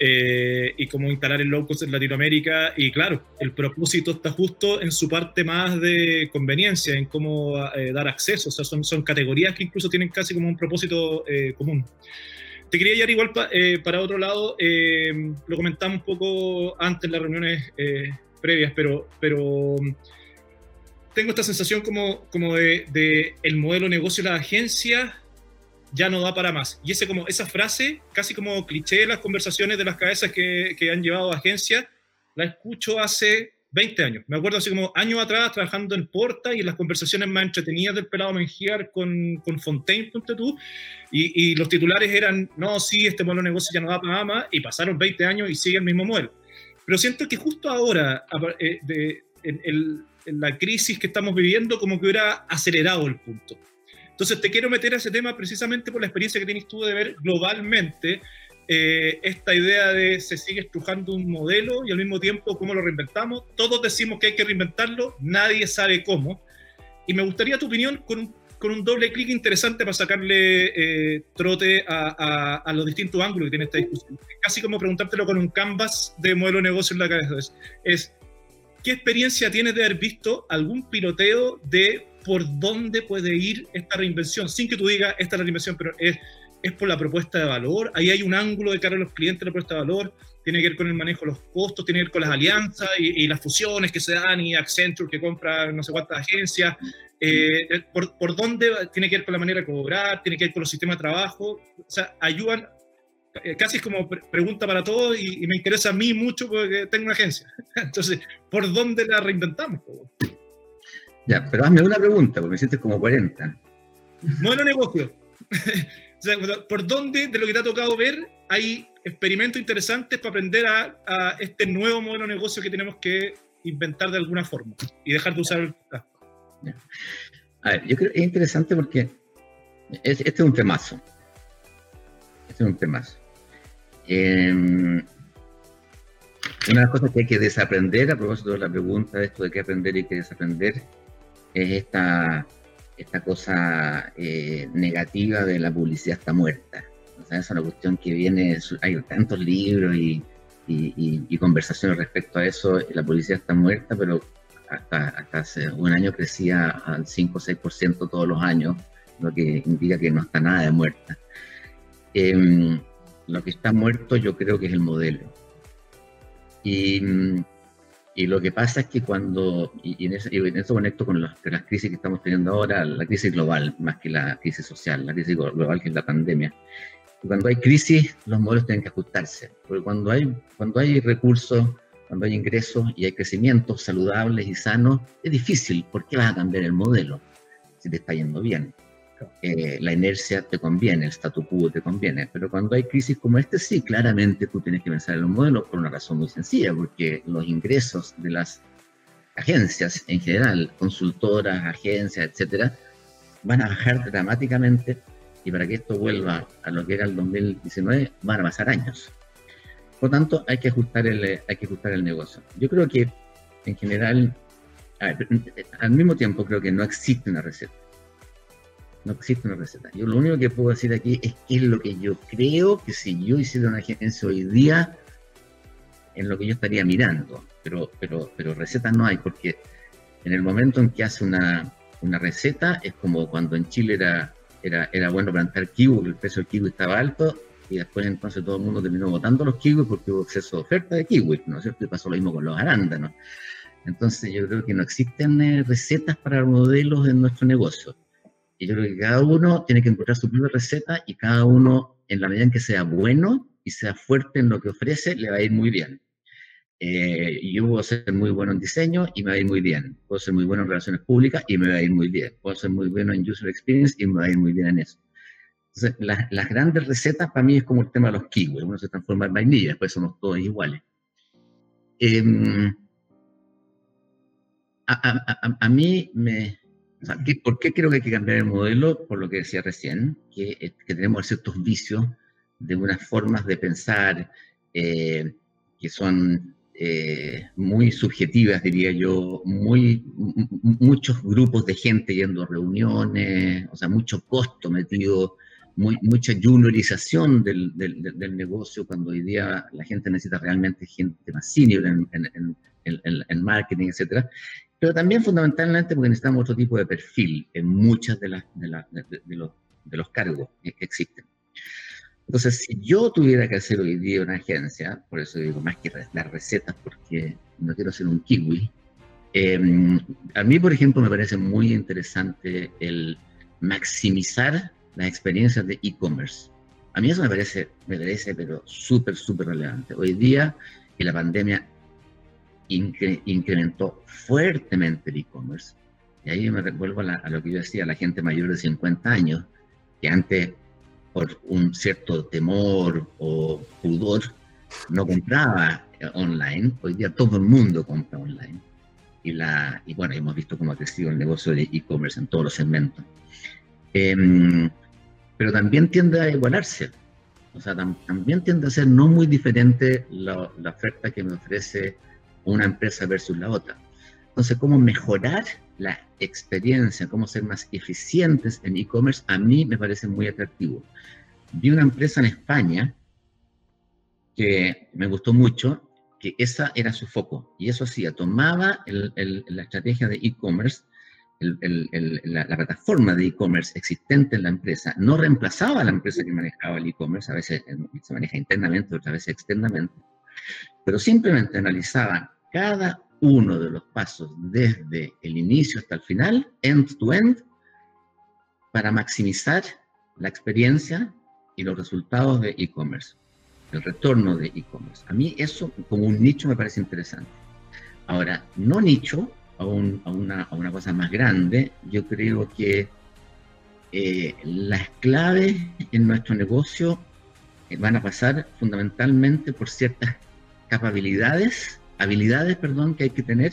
Eh, y cómo instalar el low cost en Latinoamérica. Y claro, el propósito está justo en su parte más de conveniencia, en cómo eh, dar acceso. O sea, son, son categorías que incluso tienen casi como un propósito eh, común. Te quería llevar igual para otro lado, lo comentamos un poco antes en las reuniones previas, pero, pero mm, tengo esta sensación como, como de, de el modelo negocio de la agencia ya no da para más. Y ese como, esa frase, casi como cliché de las conversaciones de las cabezas que, que han llevado a agencia, la escucho hace 20 años. Me acuerdo así como años atrás trabajando en Porta y en las conversaciones más entretenidas del pelado Mengiar con, con Fontaine, tú, y, y, los titulares eran, no, sí, este modelo de negocio ya no da para más, y pasaron 20 años y sigue el mismo modelo. pero siento que justo ahora, eh, de, en, la crisis que estamos viviendo, como que hubiera acelerado el punto. Entonces te quiero meter a ese tema precisamente por la experiencia que tienes tú de ver globalmente eh, esta idea de se sigue estrujando un modelo y al mismo tiempo cómo lo reinventamos. Todos decimos que hay que reinventarlo, nadie sabe cómo. Y me gustaría tu opinión con un, con un doble clic interesante para sacarle eh, trote a, a, los distintos ángulos que tiene esta discusión. Casi como preguntártelo con un canvas de modelo de negocio en la cabeza. Es, es ¿qué experiencia tienes de haber visto algún piloteo de por dónde puede ir esta reinvención? Sin que tú digas, esta es la reinvención, pero es es por la propuesta de valor. Ahí hay un ángulo de cara a los clientes la propuesta de valor, tiene que ver con el manejo de los costos, tiene que ver con las alianzas y, las fusiones que se dan y Accenture que compra no sé cuántas agencias. Eh, por, por, dónde tiene que ver con la manera de cobrar, tiene que ver con los sistemas de trabajo. O sea, ayudan, eh, casi es como pregunta para todos y, me interesa a mí mucho porque tengo una agencia. (laughs) Entonces, ¿por dónde la reinventamos? Ya, pero hazme una pregunta, porque me sientes como 40. Modelo negocio. (laughs) ¿por dónde de lo que te ha tocado ver hay experimentos interesantes para aprender a, este nuevo modelo de negocio que tenemos que inventar de alguna forma y dejar de usar el... A ver, yo creo que es interesante porque este es un temazo. Este es un temazo. Em, una de las cosas que hay que desaprender, a propósito de la pregunta de esto de qué aprender y qué desaprender, es esta esta cosa eh, negativa de la publicidad está muerta. O sea, es una cuestión que viene, hay tantos libros y, y, conversaciones respecto a eso, la publicidad está muerta, pero hasta, hasta hace un año crecía al 5 o 6% todos los años, lo que indica que no está nada de muerta. Em, lo que está muerto yo creo que es el modelo. Y y lo que pasa es que cuando, y, en, eso, conecto con, las crisis que estamos teniendo ahora, la crisis global más que la crisis social, la crisis global que es la pandemia. cuando hay crisis, los modelos tienen que ajustarse, porque cuando hay, cuando hay recursos, cuando hay ingresos y hay crecimientos saludables y sanos, es difícil, ¿por qué vas a cambiar el modelo si te está yendo bien? Eh, la inercia te conviene, el statu quo te conviene, pero cuando hay crisis como este, sí, claramente tú tienes que pensar en los modelos por una razón muy sencilla, porque los ingresos de las agencias en general, consultoras, agencias, etcétera, van a bajar dramáticamente y para que esto vuelva a lo que era el 2019 van a pasar años. Por tanto, hay que ajustar el, hay que ajustar el negocio. Yo creo que en general, al mismo tiempo creo que no existe una receta no existe una receta. Yo lo único que puedo decir aquí es qué es lo que yo creo que si yo hiciera una agencia hoy día, en lo que yo estaría mirando. Pero, pero, pero recetas no hay, porque en el momento en que hace una, una receta, es como cuando en Chile era, era, era bueno plantar kiwi, el precio del kiwi estaba alto, y después entonces todo el mundo terminó votando los kiwis porque hubo exceso de oferta de kiwi, ¿no es cierto? Y pasó lo mismo con los arándanos. Entonces yo creo que no existen eh, recetas para modelos en nuestro negocio. Y yo creo que cada uno tiene que encontrar su propia receta y cada uno, en la medida en que sea bueno y sea fuerte en lo que ofrece, le va a ir muy bien. Eh, yo puedo ser muy bueno en diseño y me va a ir muy bien. Puedo ser muy bueno en relaciones públicas y me va a ir muy bien. Puedo ser muy bueno en user experience y me va a ir muy bien en eso. Entonces, las grandes recetas para mí es como el tema de los kiwis. Uno se transforma en vainilla, después somos todos iguales. Em, a, mí me, ¿Por qué creo que hay que cambiar el modelo? Por lo que decía recién, que, tenemos ciertos vicios de unas formas de pensar eh, que son eh, muy subjetivas, diría yo, muy, muchos grupos de gente yendo a reuniones, o sea, mucho costo metido, muy, mucha juniorización del, del, negocio, cuando hoy día la gente necesita realmente gente más senior en, en, en, en marketing, etcétera pero también fundamentalmente porque necesitamos otro tipo de perfil en muchas de, las, de, los, de los cargos que existen. Entonces, si yo tuviera que hacer hoy día una agencia, por eso digo más que las recetas, porque no quiero ser un kiwi, em, a mí, por ejemplo, me parece muy interesante el maximizar las experiencias de e-commerce. A mí eso me parece, me parece, pero súper, súper relevante. Hoy día, que la pandemia incrementó fuertemente el e-commerce. Y ahí me vuelvo a, lo que yo decía, la gente mayor de 50 años, que antes por un cierto temor o pudor no compraba online. Hoy día todo el mundo compra online. Y, la, y bueno, hemos visto cómo ha crecido el negocio de e-commerce en todos los segmentos. Em, pero también tiende a igualarse. O sea, también tiende a ser no muy diferente la oferta que me ofrece una empresa versus la otra. Entonces, cómo mejorar la experiencia, cómo ser más eficientes en e-commerce, a mí me parece muy atractivo. Vi una empresa en España que me gustó mucho, que esa era su foco. Y eso hacía, tomaba la estrategia de e-commerce, la, plataforma de e-commerce existente en la empresa, no reemplazaba a la empresa que manejaba el e-commerce, a veces eh, se maneja internamente, otras veces externamente, pero simplemente analizaba cada uno de los pasos desde el inicio hasta el final, end to end, para maximizar la experiencia y los resultados de e-commerce, el retorno de e-commerce. A mí eso como un nicho me parece interesante. Ahora, no nicho, a, una, cosa más grande, yo creo que eh, las claves en nuestro negocio eh, van a pasar fundamentalmente por ciertas capacidades habilidades, perdón, que hay que tener,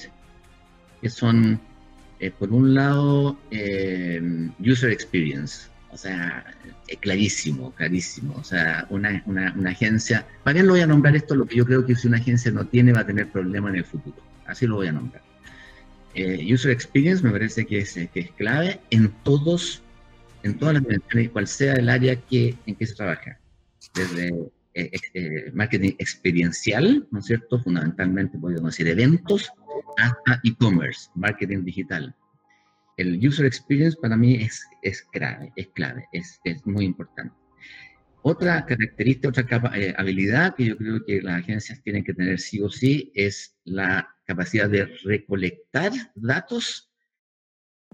que son, eh, por un lado, eh, user experience, o sea, clarísimo, clarísimo, o sea, una, una, una, agencia, ¿para qué lo voy a nombrar esto? Lo que yo creo que si una agencia no tiene va a tener problema en el futuro, así lo voy a nombrar. Eh, user experience me parece que es, que es clave en todos, en todas las dimensiones, cual sea el área que, en que se trabaja, desde eh, eh, marketing experiencial, ¿no es cierto? Fundamentalmente podemos decir eventos, hasta e-commerce, marketing digital. El user experience para mí es, es clave, es clave, es, es muy importante. Otra característica, otra eh, habilidad que yo creo que las agencias tienen que tener sí o sí es la capacidad de recolectar datos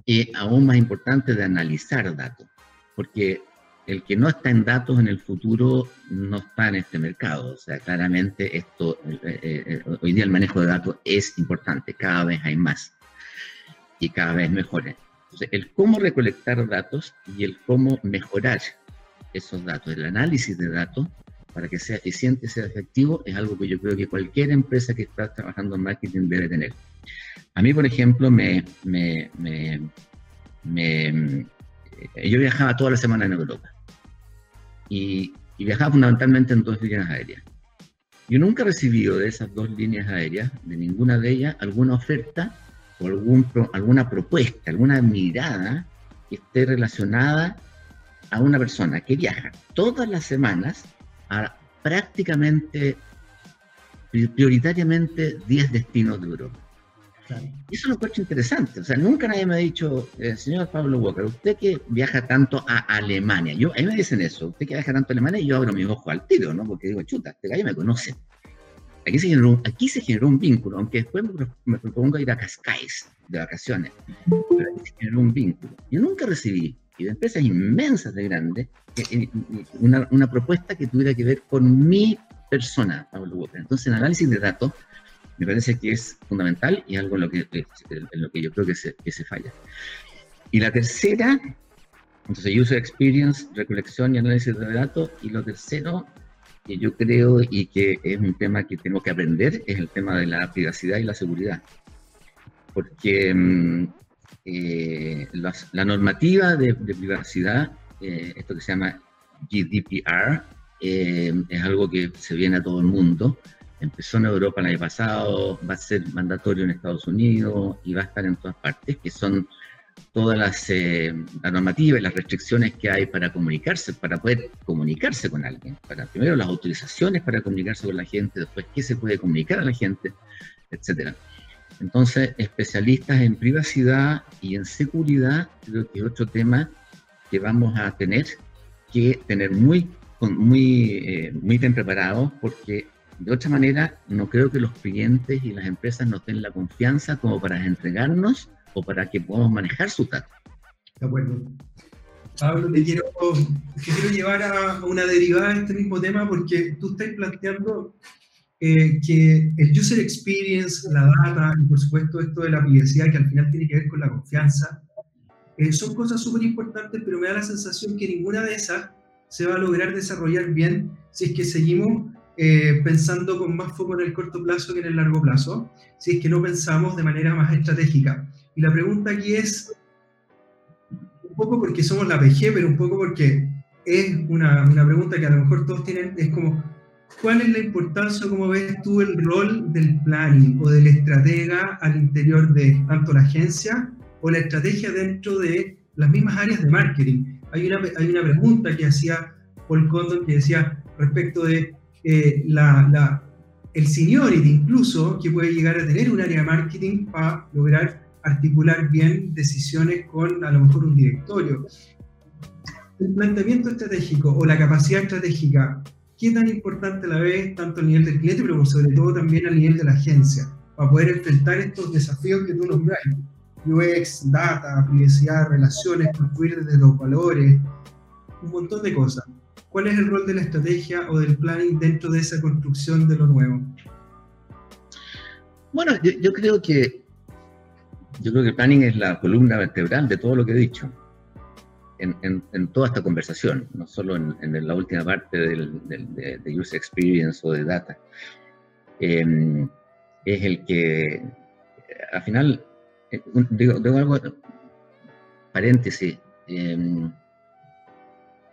y aún más importante de analizar datos. Porque el que no está en datos en el futuro no está en este mercado. O sea, claramente esto, eh, eh, eh, hoy día el manejo de datos es importante, cada vez hay más y cada vez mejores. Entonces, el cómo recolectar datos y el cómo mejorar esos datos, el análisis de datos para que sea eficiente, sea efectivo, es algo que yo creo que cualquier empresa que está trabajando en marketing debe tener. A mí, por ejemplo, me, me, yo viajaba toda la semana en Europa y, viajaba fundamentalmente en dos líneas aéreas. Yo nunca he recibido de esas dos líneas aéreas, de ninguna de ellas, alguna oferta o alguna propuesta, alguna mirada que esté relacionada a una persona que viaja todas las semanas a prácticamente, prioritariamente 10 destinos de Europa. Y eso es un interesante. O sea, nunca nadie me ha dicho, eh, señor Pablo Walker, usted que viaja tanto a Alemania. Yo, a mí me dicen eso, usted que viaja tanto a Alemania, yo abro mi ojo al tiro, ¿no? Porque digo, chuta, este gallo me conoce. Aquí se generó aquí se generó un vínculo, aunque después me, propongo ir a Cascais de vacaciones. Pero aquí se generó un vínculo. Yo nunca recibí, y de empresas inmensas de grandes, eh, una, una propuesta que tuviera que ver con mi persona, Pablo Walker. Entonces, en análisis de datos, me parece que es fundamental y algo en lo que, en lo que yo creo que se, que se falla. Y la tercera, entonces user experience, recolección y análisis de datos. Y lo tercero, que yo creo y que es un tema que tengo que aprender, es el tema de la privacidad y la seguridad. Porque mm, eh, la normativa de, privacidad, eh, esto que se llama GDPR, eh, es algo que se viene a todo el mundo empezó en Europa el año pasado, va a ser mandatorio en Estados Unidos y va a estar en todas partes, que son todas las, eh, normativas y las restricciones que hay para comunicarse, para poder comunicarse con alguien. Para, primero las autorizaciones para comunicarse con la gente, después qué se puede comunicar a la gente, etc. Entonces, especialistas en privacidad y en seguridad, creo que es otro tema que vamos a tener que tener muy, muy, eh, muy bien preparados porque de otra manera, no creo que los clientes y las empresas nos den la confianza como para entregarnos o para que podamos manejar su datos. De acuerdo. Pablo, te quiero, quiero llevar a una derivada de este mismo tema porque tú estás planteando eh, que el user experience, la data y por supuesto esto de la privacidad que al final tiene que ver con la confianza, eh, son cosas súper importantes, pero me da la sensación que ninguna de esas se va a lograr desarrollar bien si es que seguimos eh, pensando con más foco en el corto plazo que en el largo plazo, si es que no pensamos de manera más estratégica. Y la pregunta aquí es, un poco porque somos la PG, pero un poco porque es una, una pregunta que a lo mejor todos tienen, es como, ¿cuál es la importancia, cómo ves tú el rol del planning o del estratega al interior de tanto la agencia o la estrategia dentro de las mismas áreas de marketing? Hay una, hay una pregunta que hacía Paul Condon que decía respecto de eh, la, el seniority incluso que puede llegar a tener un área de marketing para lograr articular bien decisiones con a lo mejor un directorio. El planteamiento estratégico o la capacidad estratégica, ¿qué tan importante la ves tanto a nivel del cliente, pero sobre todo también a nivel de la agencia, para poder enfrentar estos desafíos que tú nombras? UX, data, privacidad, relaciones, construir desde los valores, un montón de cosas. ¿Cuál es el rol de la estrategia o del planning dentro de esa construcción de lo nuevo? Bueno, yo, creo que yo creo que el planning es la columna vertebral de todo lo que he dicho. En, toda esta conversación, no solo en, la última parte del, de, user experience o de data. Em, es el que, al final, eh, digo, algo, paréntesis, em,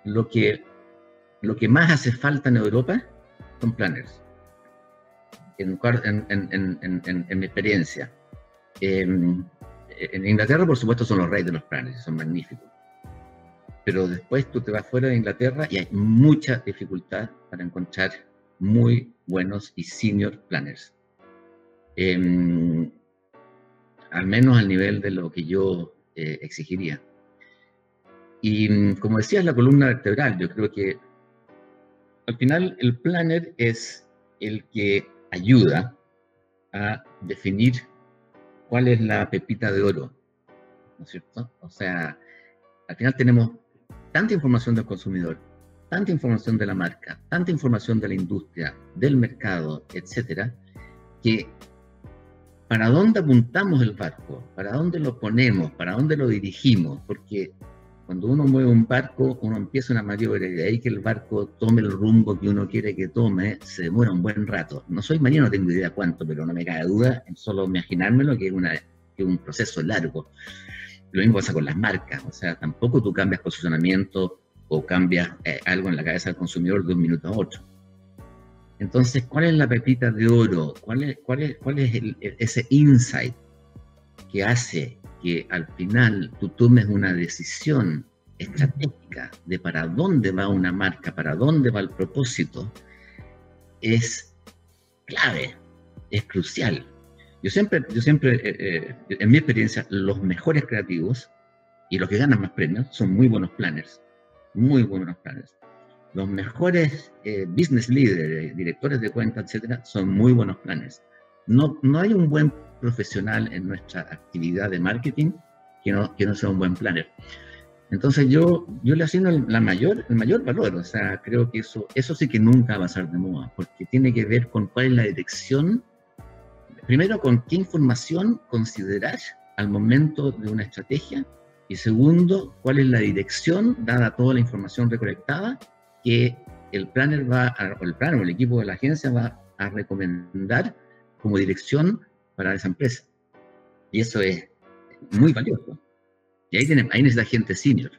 lo que lo que más hace falta en Europa son planners. En, mi experiencia. en Inglaterra, por supuesto, son los reyes de los planners, son magníficos. Pero después tú te vas fuera de Inglaterra y hay mucha dificultad para encontrar muy buenos y senior planners. Em, al menos al nivel de lo que yo eh, exigiría. Y como decías, la columna vertebral, yo creo que al final el planner es el que ayuda a definir cuál es la pepita de oro, ¿no es cierto? O sea, al final tenemos tanta información del consumidor, tanta información de la marca, tanta información de la industria, del mercado, etcétera, que para dónde apuntamos el barco, para dónde lo ponemos, para dónde lo dirigimos, porque cuando uno mueve un barco, uno empieza una maniobra y de ahí que el barco tome el rumbo que uno quiere que tome, se demora un buen rato. No soy marino, no tengo idea cuánto, pero no me cae duda en solo imaginármelo que es, un proceso largo. Lo mismo pasa con las marcas, o sea, tampoco tú cambias posicionamiento o cambias eh, algo en la cabeza del consumidor de un minuto a otro. Entonces, ¿cuál es la pepita de oro? ¿Cuál es, cuál es ese insight que hace que al final tú tomes una decisión estratégica de para dónde va una marca, para dónde va el propósito, es clave, es crucial. Yo siempre, yo siempre eh, eh, en mi experiencia, los mejores creativos y los que ganan más premios son muy buenos planners, muy buenos planners. Los mejores eh, business leaders, directores de cuentas, etcétera, son muy buenos planners. No, no hay un buen profesional en nuestra actividad de marketing que no, que no sea un buen planner. Entonces yo, yo le asigno la mayor, el mayor valor, o sea, creo que eso, eso sí que nunca va a ser de moda, porque tiene que ver con cuál es la dirección, primero con qué información considerar al momento de una estrategia, y segundo, cuál es la dirección, dada toda la información recolectada, que el planner va, o el planner o el equipo de la agencia va a recomendar como dirección para esa empresa. Y eso es muy valioso. Y ahí, tenemos, ahí necesita gente senior.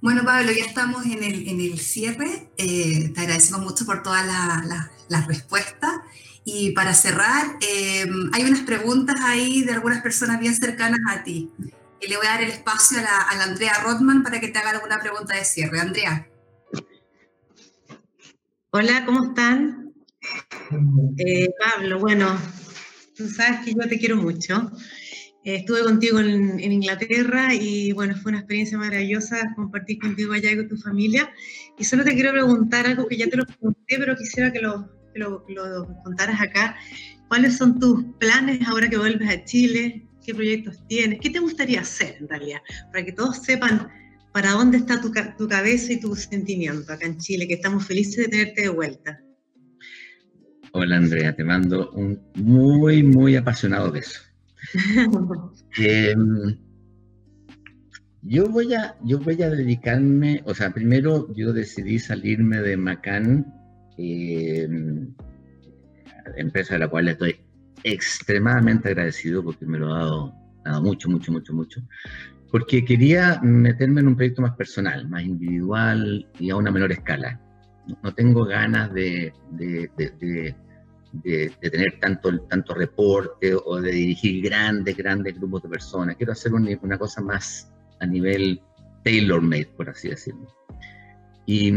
Bueno, Pablo, ya estamos en el, en el cierre. Eh, te agradecemos mucho por todas las respuestas. Y para cerrar, eh, hay unas preguntas ahí de algunas personas bien cercanas a ti. Y le voy a dar el espacio a la, a la Andrea Rodman para que te haga alguna pregunta de cierre. Andrea. Hola, ¿cómo están? Eh, Pablo, bueno, tú sabes que yo te quiero mucho. Eh, estuve contigo en, Inglaterra y bueno, fue una experiencia maravillosa compartir contigo allá y con tu familia. Y solo te quiero preguntar algo que ya te lo pregunté, pero quisiera que lo, lo, contaras acá. ¿Cuáles son tus planes ahora que vuelves a Chile? ¿Qué proyectos tienes? ¿Qué te gustaría hacer en realidad? Para que todos sepan para dónde está tu, tu cabeza y tu sentimiento acá en Chile, que estamos felices de tenerte de vuelta. Hola Andrea, te mando un muy, muy apasionado beso. (laughs) Em, yo, voy a, yo voy a dedicarme, o sea, primero yo decidí salirme de Macán eh, empresa de la cual estoy extremadamente agradecido porque me lo ha dado, dado, mucho, mucho, mucho, mucho. Porque quería meterme en un proyecto más personal, más individual y a una menor escala. No, tengo ganas de, de, de, de, tener tanto, tanto reporte o de dirigir grandes, grandes grupos de personas. Quiero hacer una, una cosa más a nivel tailor-made, por así decirlo. Y,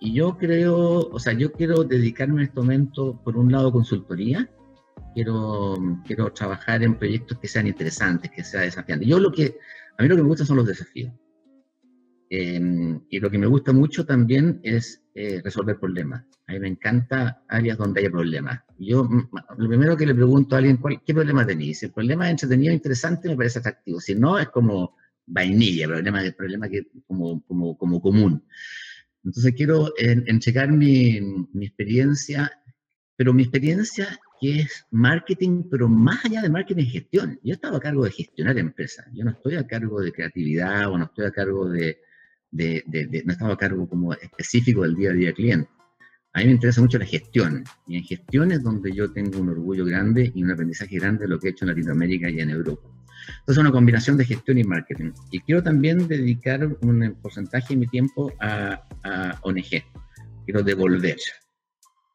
y yo creo, o sea, yo quiero dedicarme en este momento, por un lado, consultoría, quiero, quiero trabajar en proyectos que sean interesantes, que sean desafiantes. Yo lo que, a mí lo que me gusta son los desafíos. Em, y lo que me gusta mucho también es eh, resolver problemas. A mí me encanta áreas donde haya problemas. Yo lo primero que le pregunto a alguien, ¿cuál, ¿qué problema tenéis? Si el problema es entretenido interesante, me parece atractivo. Si no, es como vainilla, problema, problema que como, como, como común. Entonces quiero entregar mi, mi experiencia, pero mi experiencia que es marketing, pero más allá de marketing gestión. Yo estaba a cargo de gestionar empresas. Yo no estoy a cargo de creatividad o no estoy a cargo de, de, de, no estaba a cargo como específico del día a día cliente. A mí me interesa mucho la gestión. Y en gestión es donde yo tengo un orgullo grande y un aprendizaje grande de lo que he hecho en Latinoamérica y en Europa. Entonces, una combinación de gestión y marketing. Y quiero también dedicar un porcentaje de mi tiempo a, a ONG. Quiero devolver.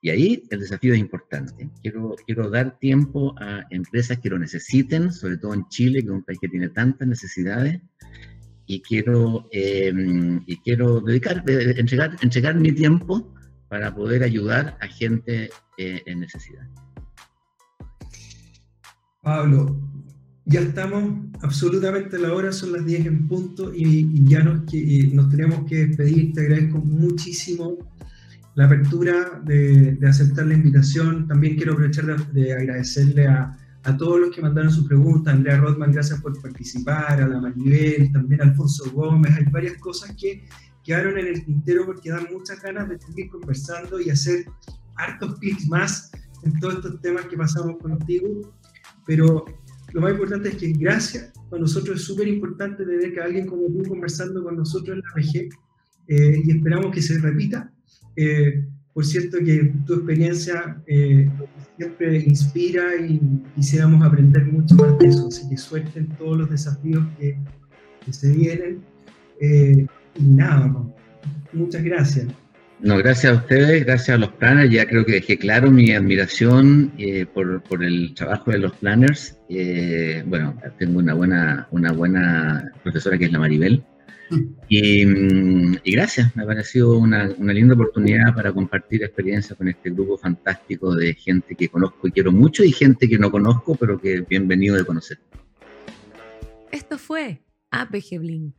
Y ahí el desafío es importante. Quiero, quiero dar tiempo a empresas que lo necesiten, sobre todo en Chile, que es un país que tiene tantas necesidades. Y quiero, em, y quiero dedicar, eh, entregar, entregar mi tiempo para poder ayudar a gente eh, en necesidad. Pablo, ya estamos absolutamente a la hora, son las 10 en punto y, ya nos, nos tenemos que despedir. Te agradezco muchísimo la apertura de, aceptar la invitación. También quiero aprovechar de, agradecerle a, a, todos los que mandaron sus preguntas. Andrea Rodman, gracias por participar, a la Maribel, también a Alfonso Gómez. Hay varias cosas que quedaron en el tintero porque dan muchas ganas de seguir conversando y hacer hartos clics más en todos estos temas que pasamos contigo. Pero lo más importante es que gracias, para nosotros es súper importante tener que alguien como tú conversando con nosotros en la RG eh, y esperamos que se repita. Eh, por cierto que tu experiencia eh, siempre inspira y quisiéramos aprender mucho más de eso, así que suerte todos los desafíos que, se vienen. y nada, muchas gracias. No, gracias a ustedes, gracias a los planners. Ya creo que dejé claro mi admiración eh, por, por, el trabajo de los planners. Eh, bueno, tengo una buena, una buena profesora que es la Maribel. Y, mm, y gracias, me ha parecido una, una, linda oportunidad para compartir experiencias con este grupo fantástico de gente que conozco y quiero mucho y gente que no conozco, pero que bienvenido de conocer. Esto fue APG Blink.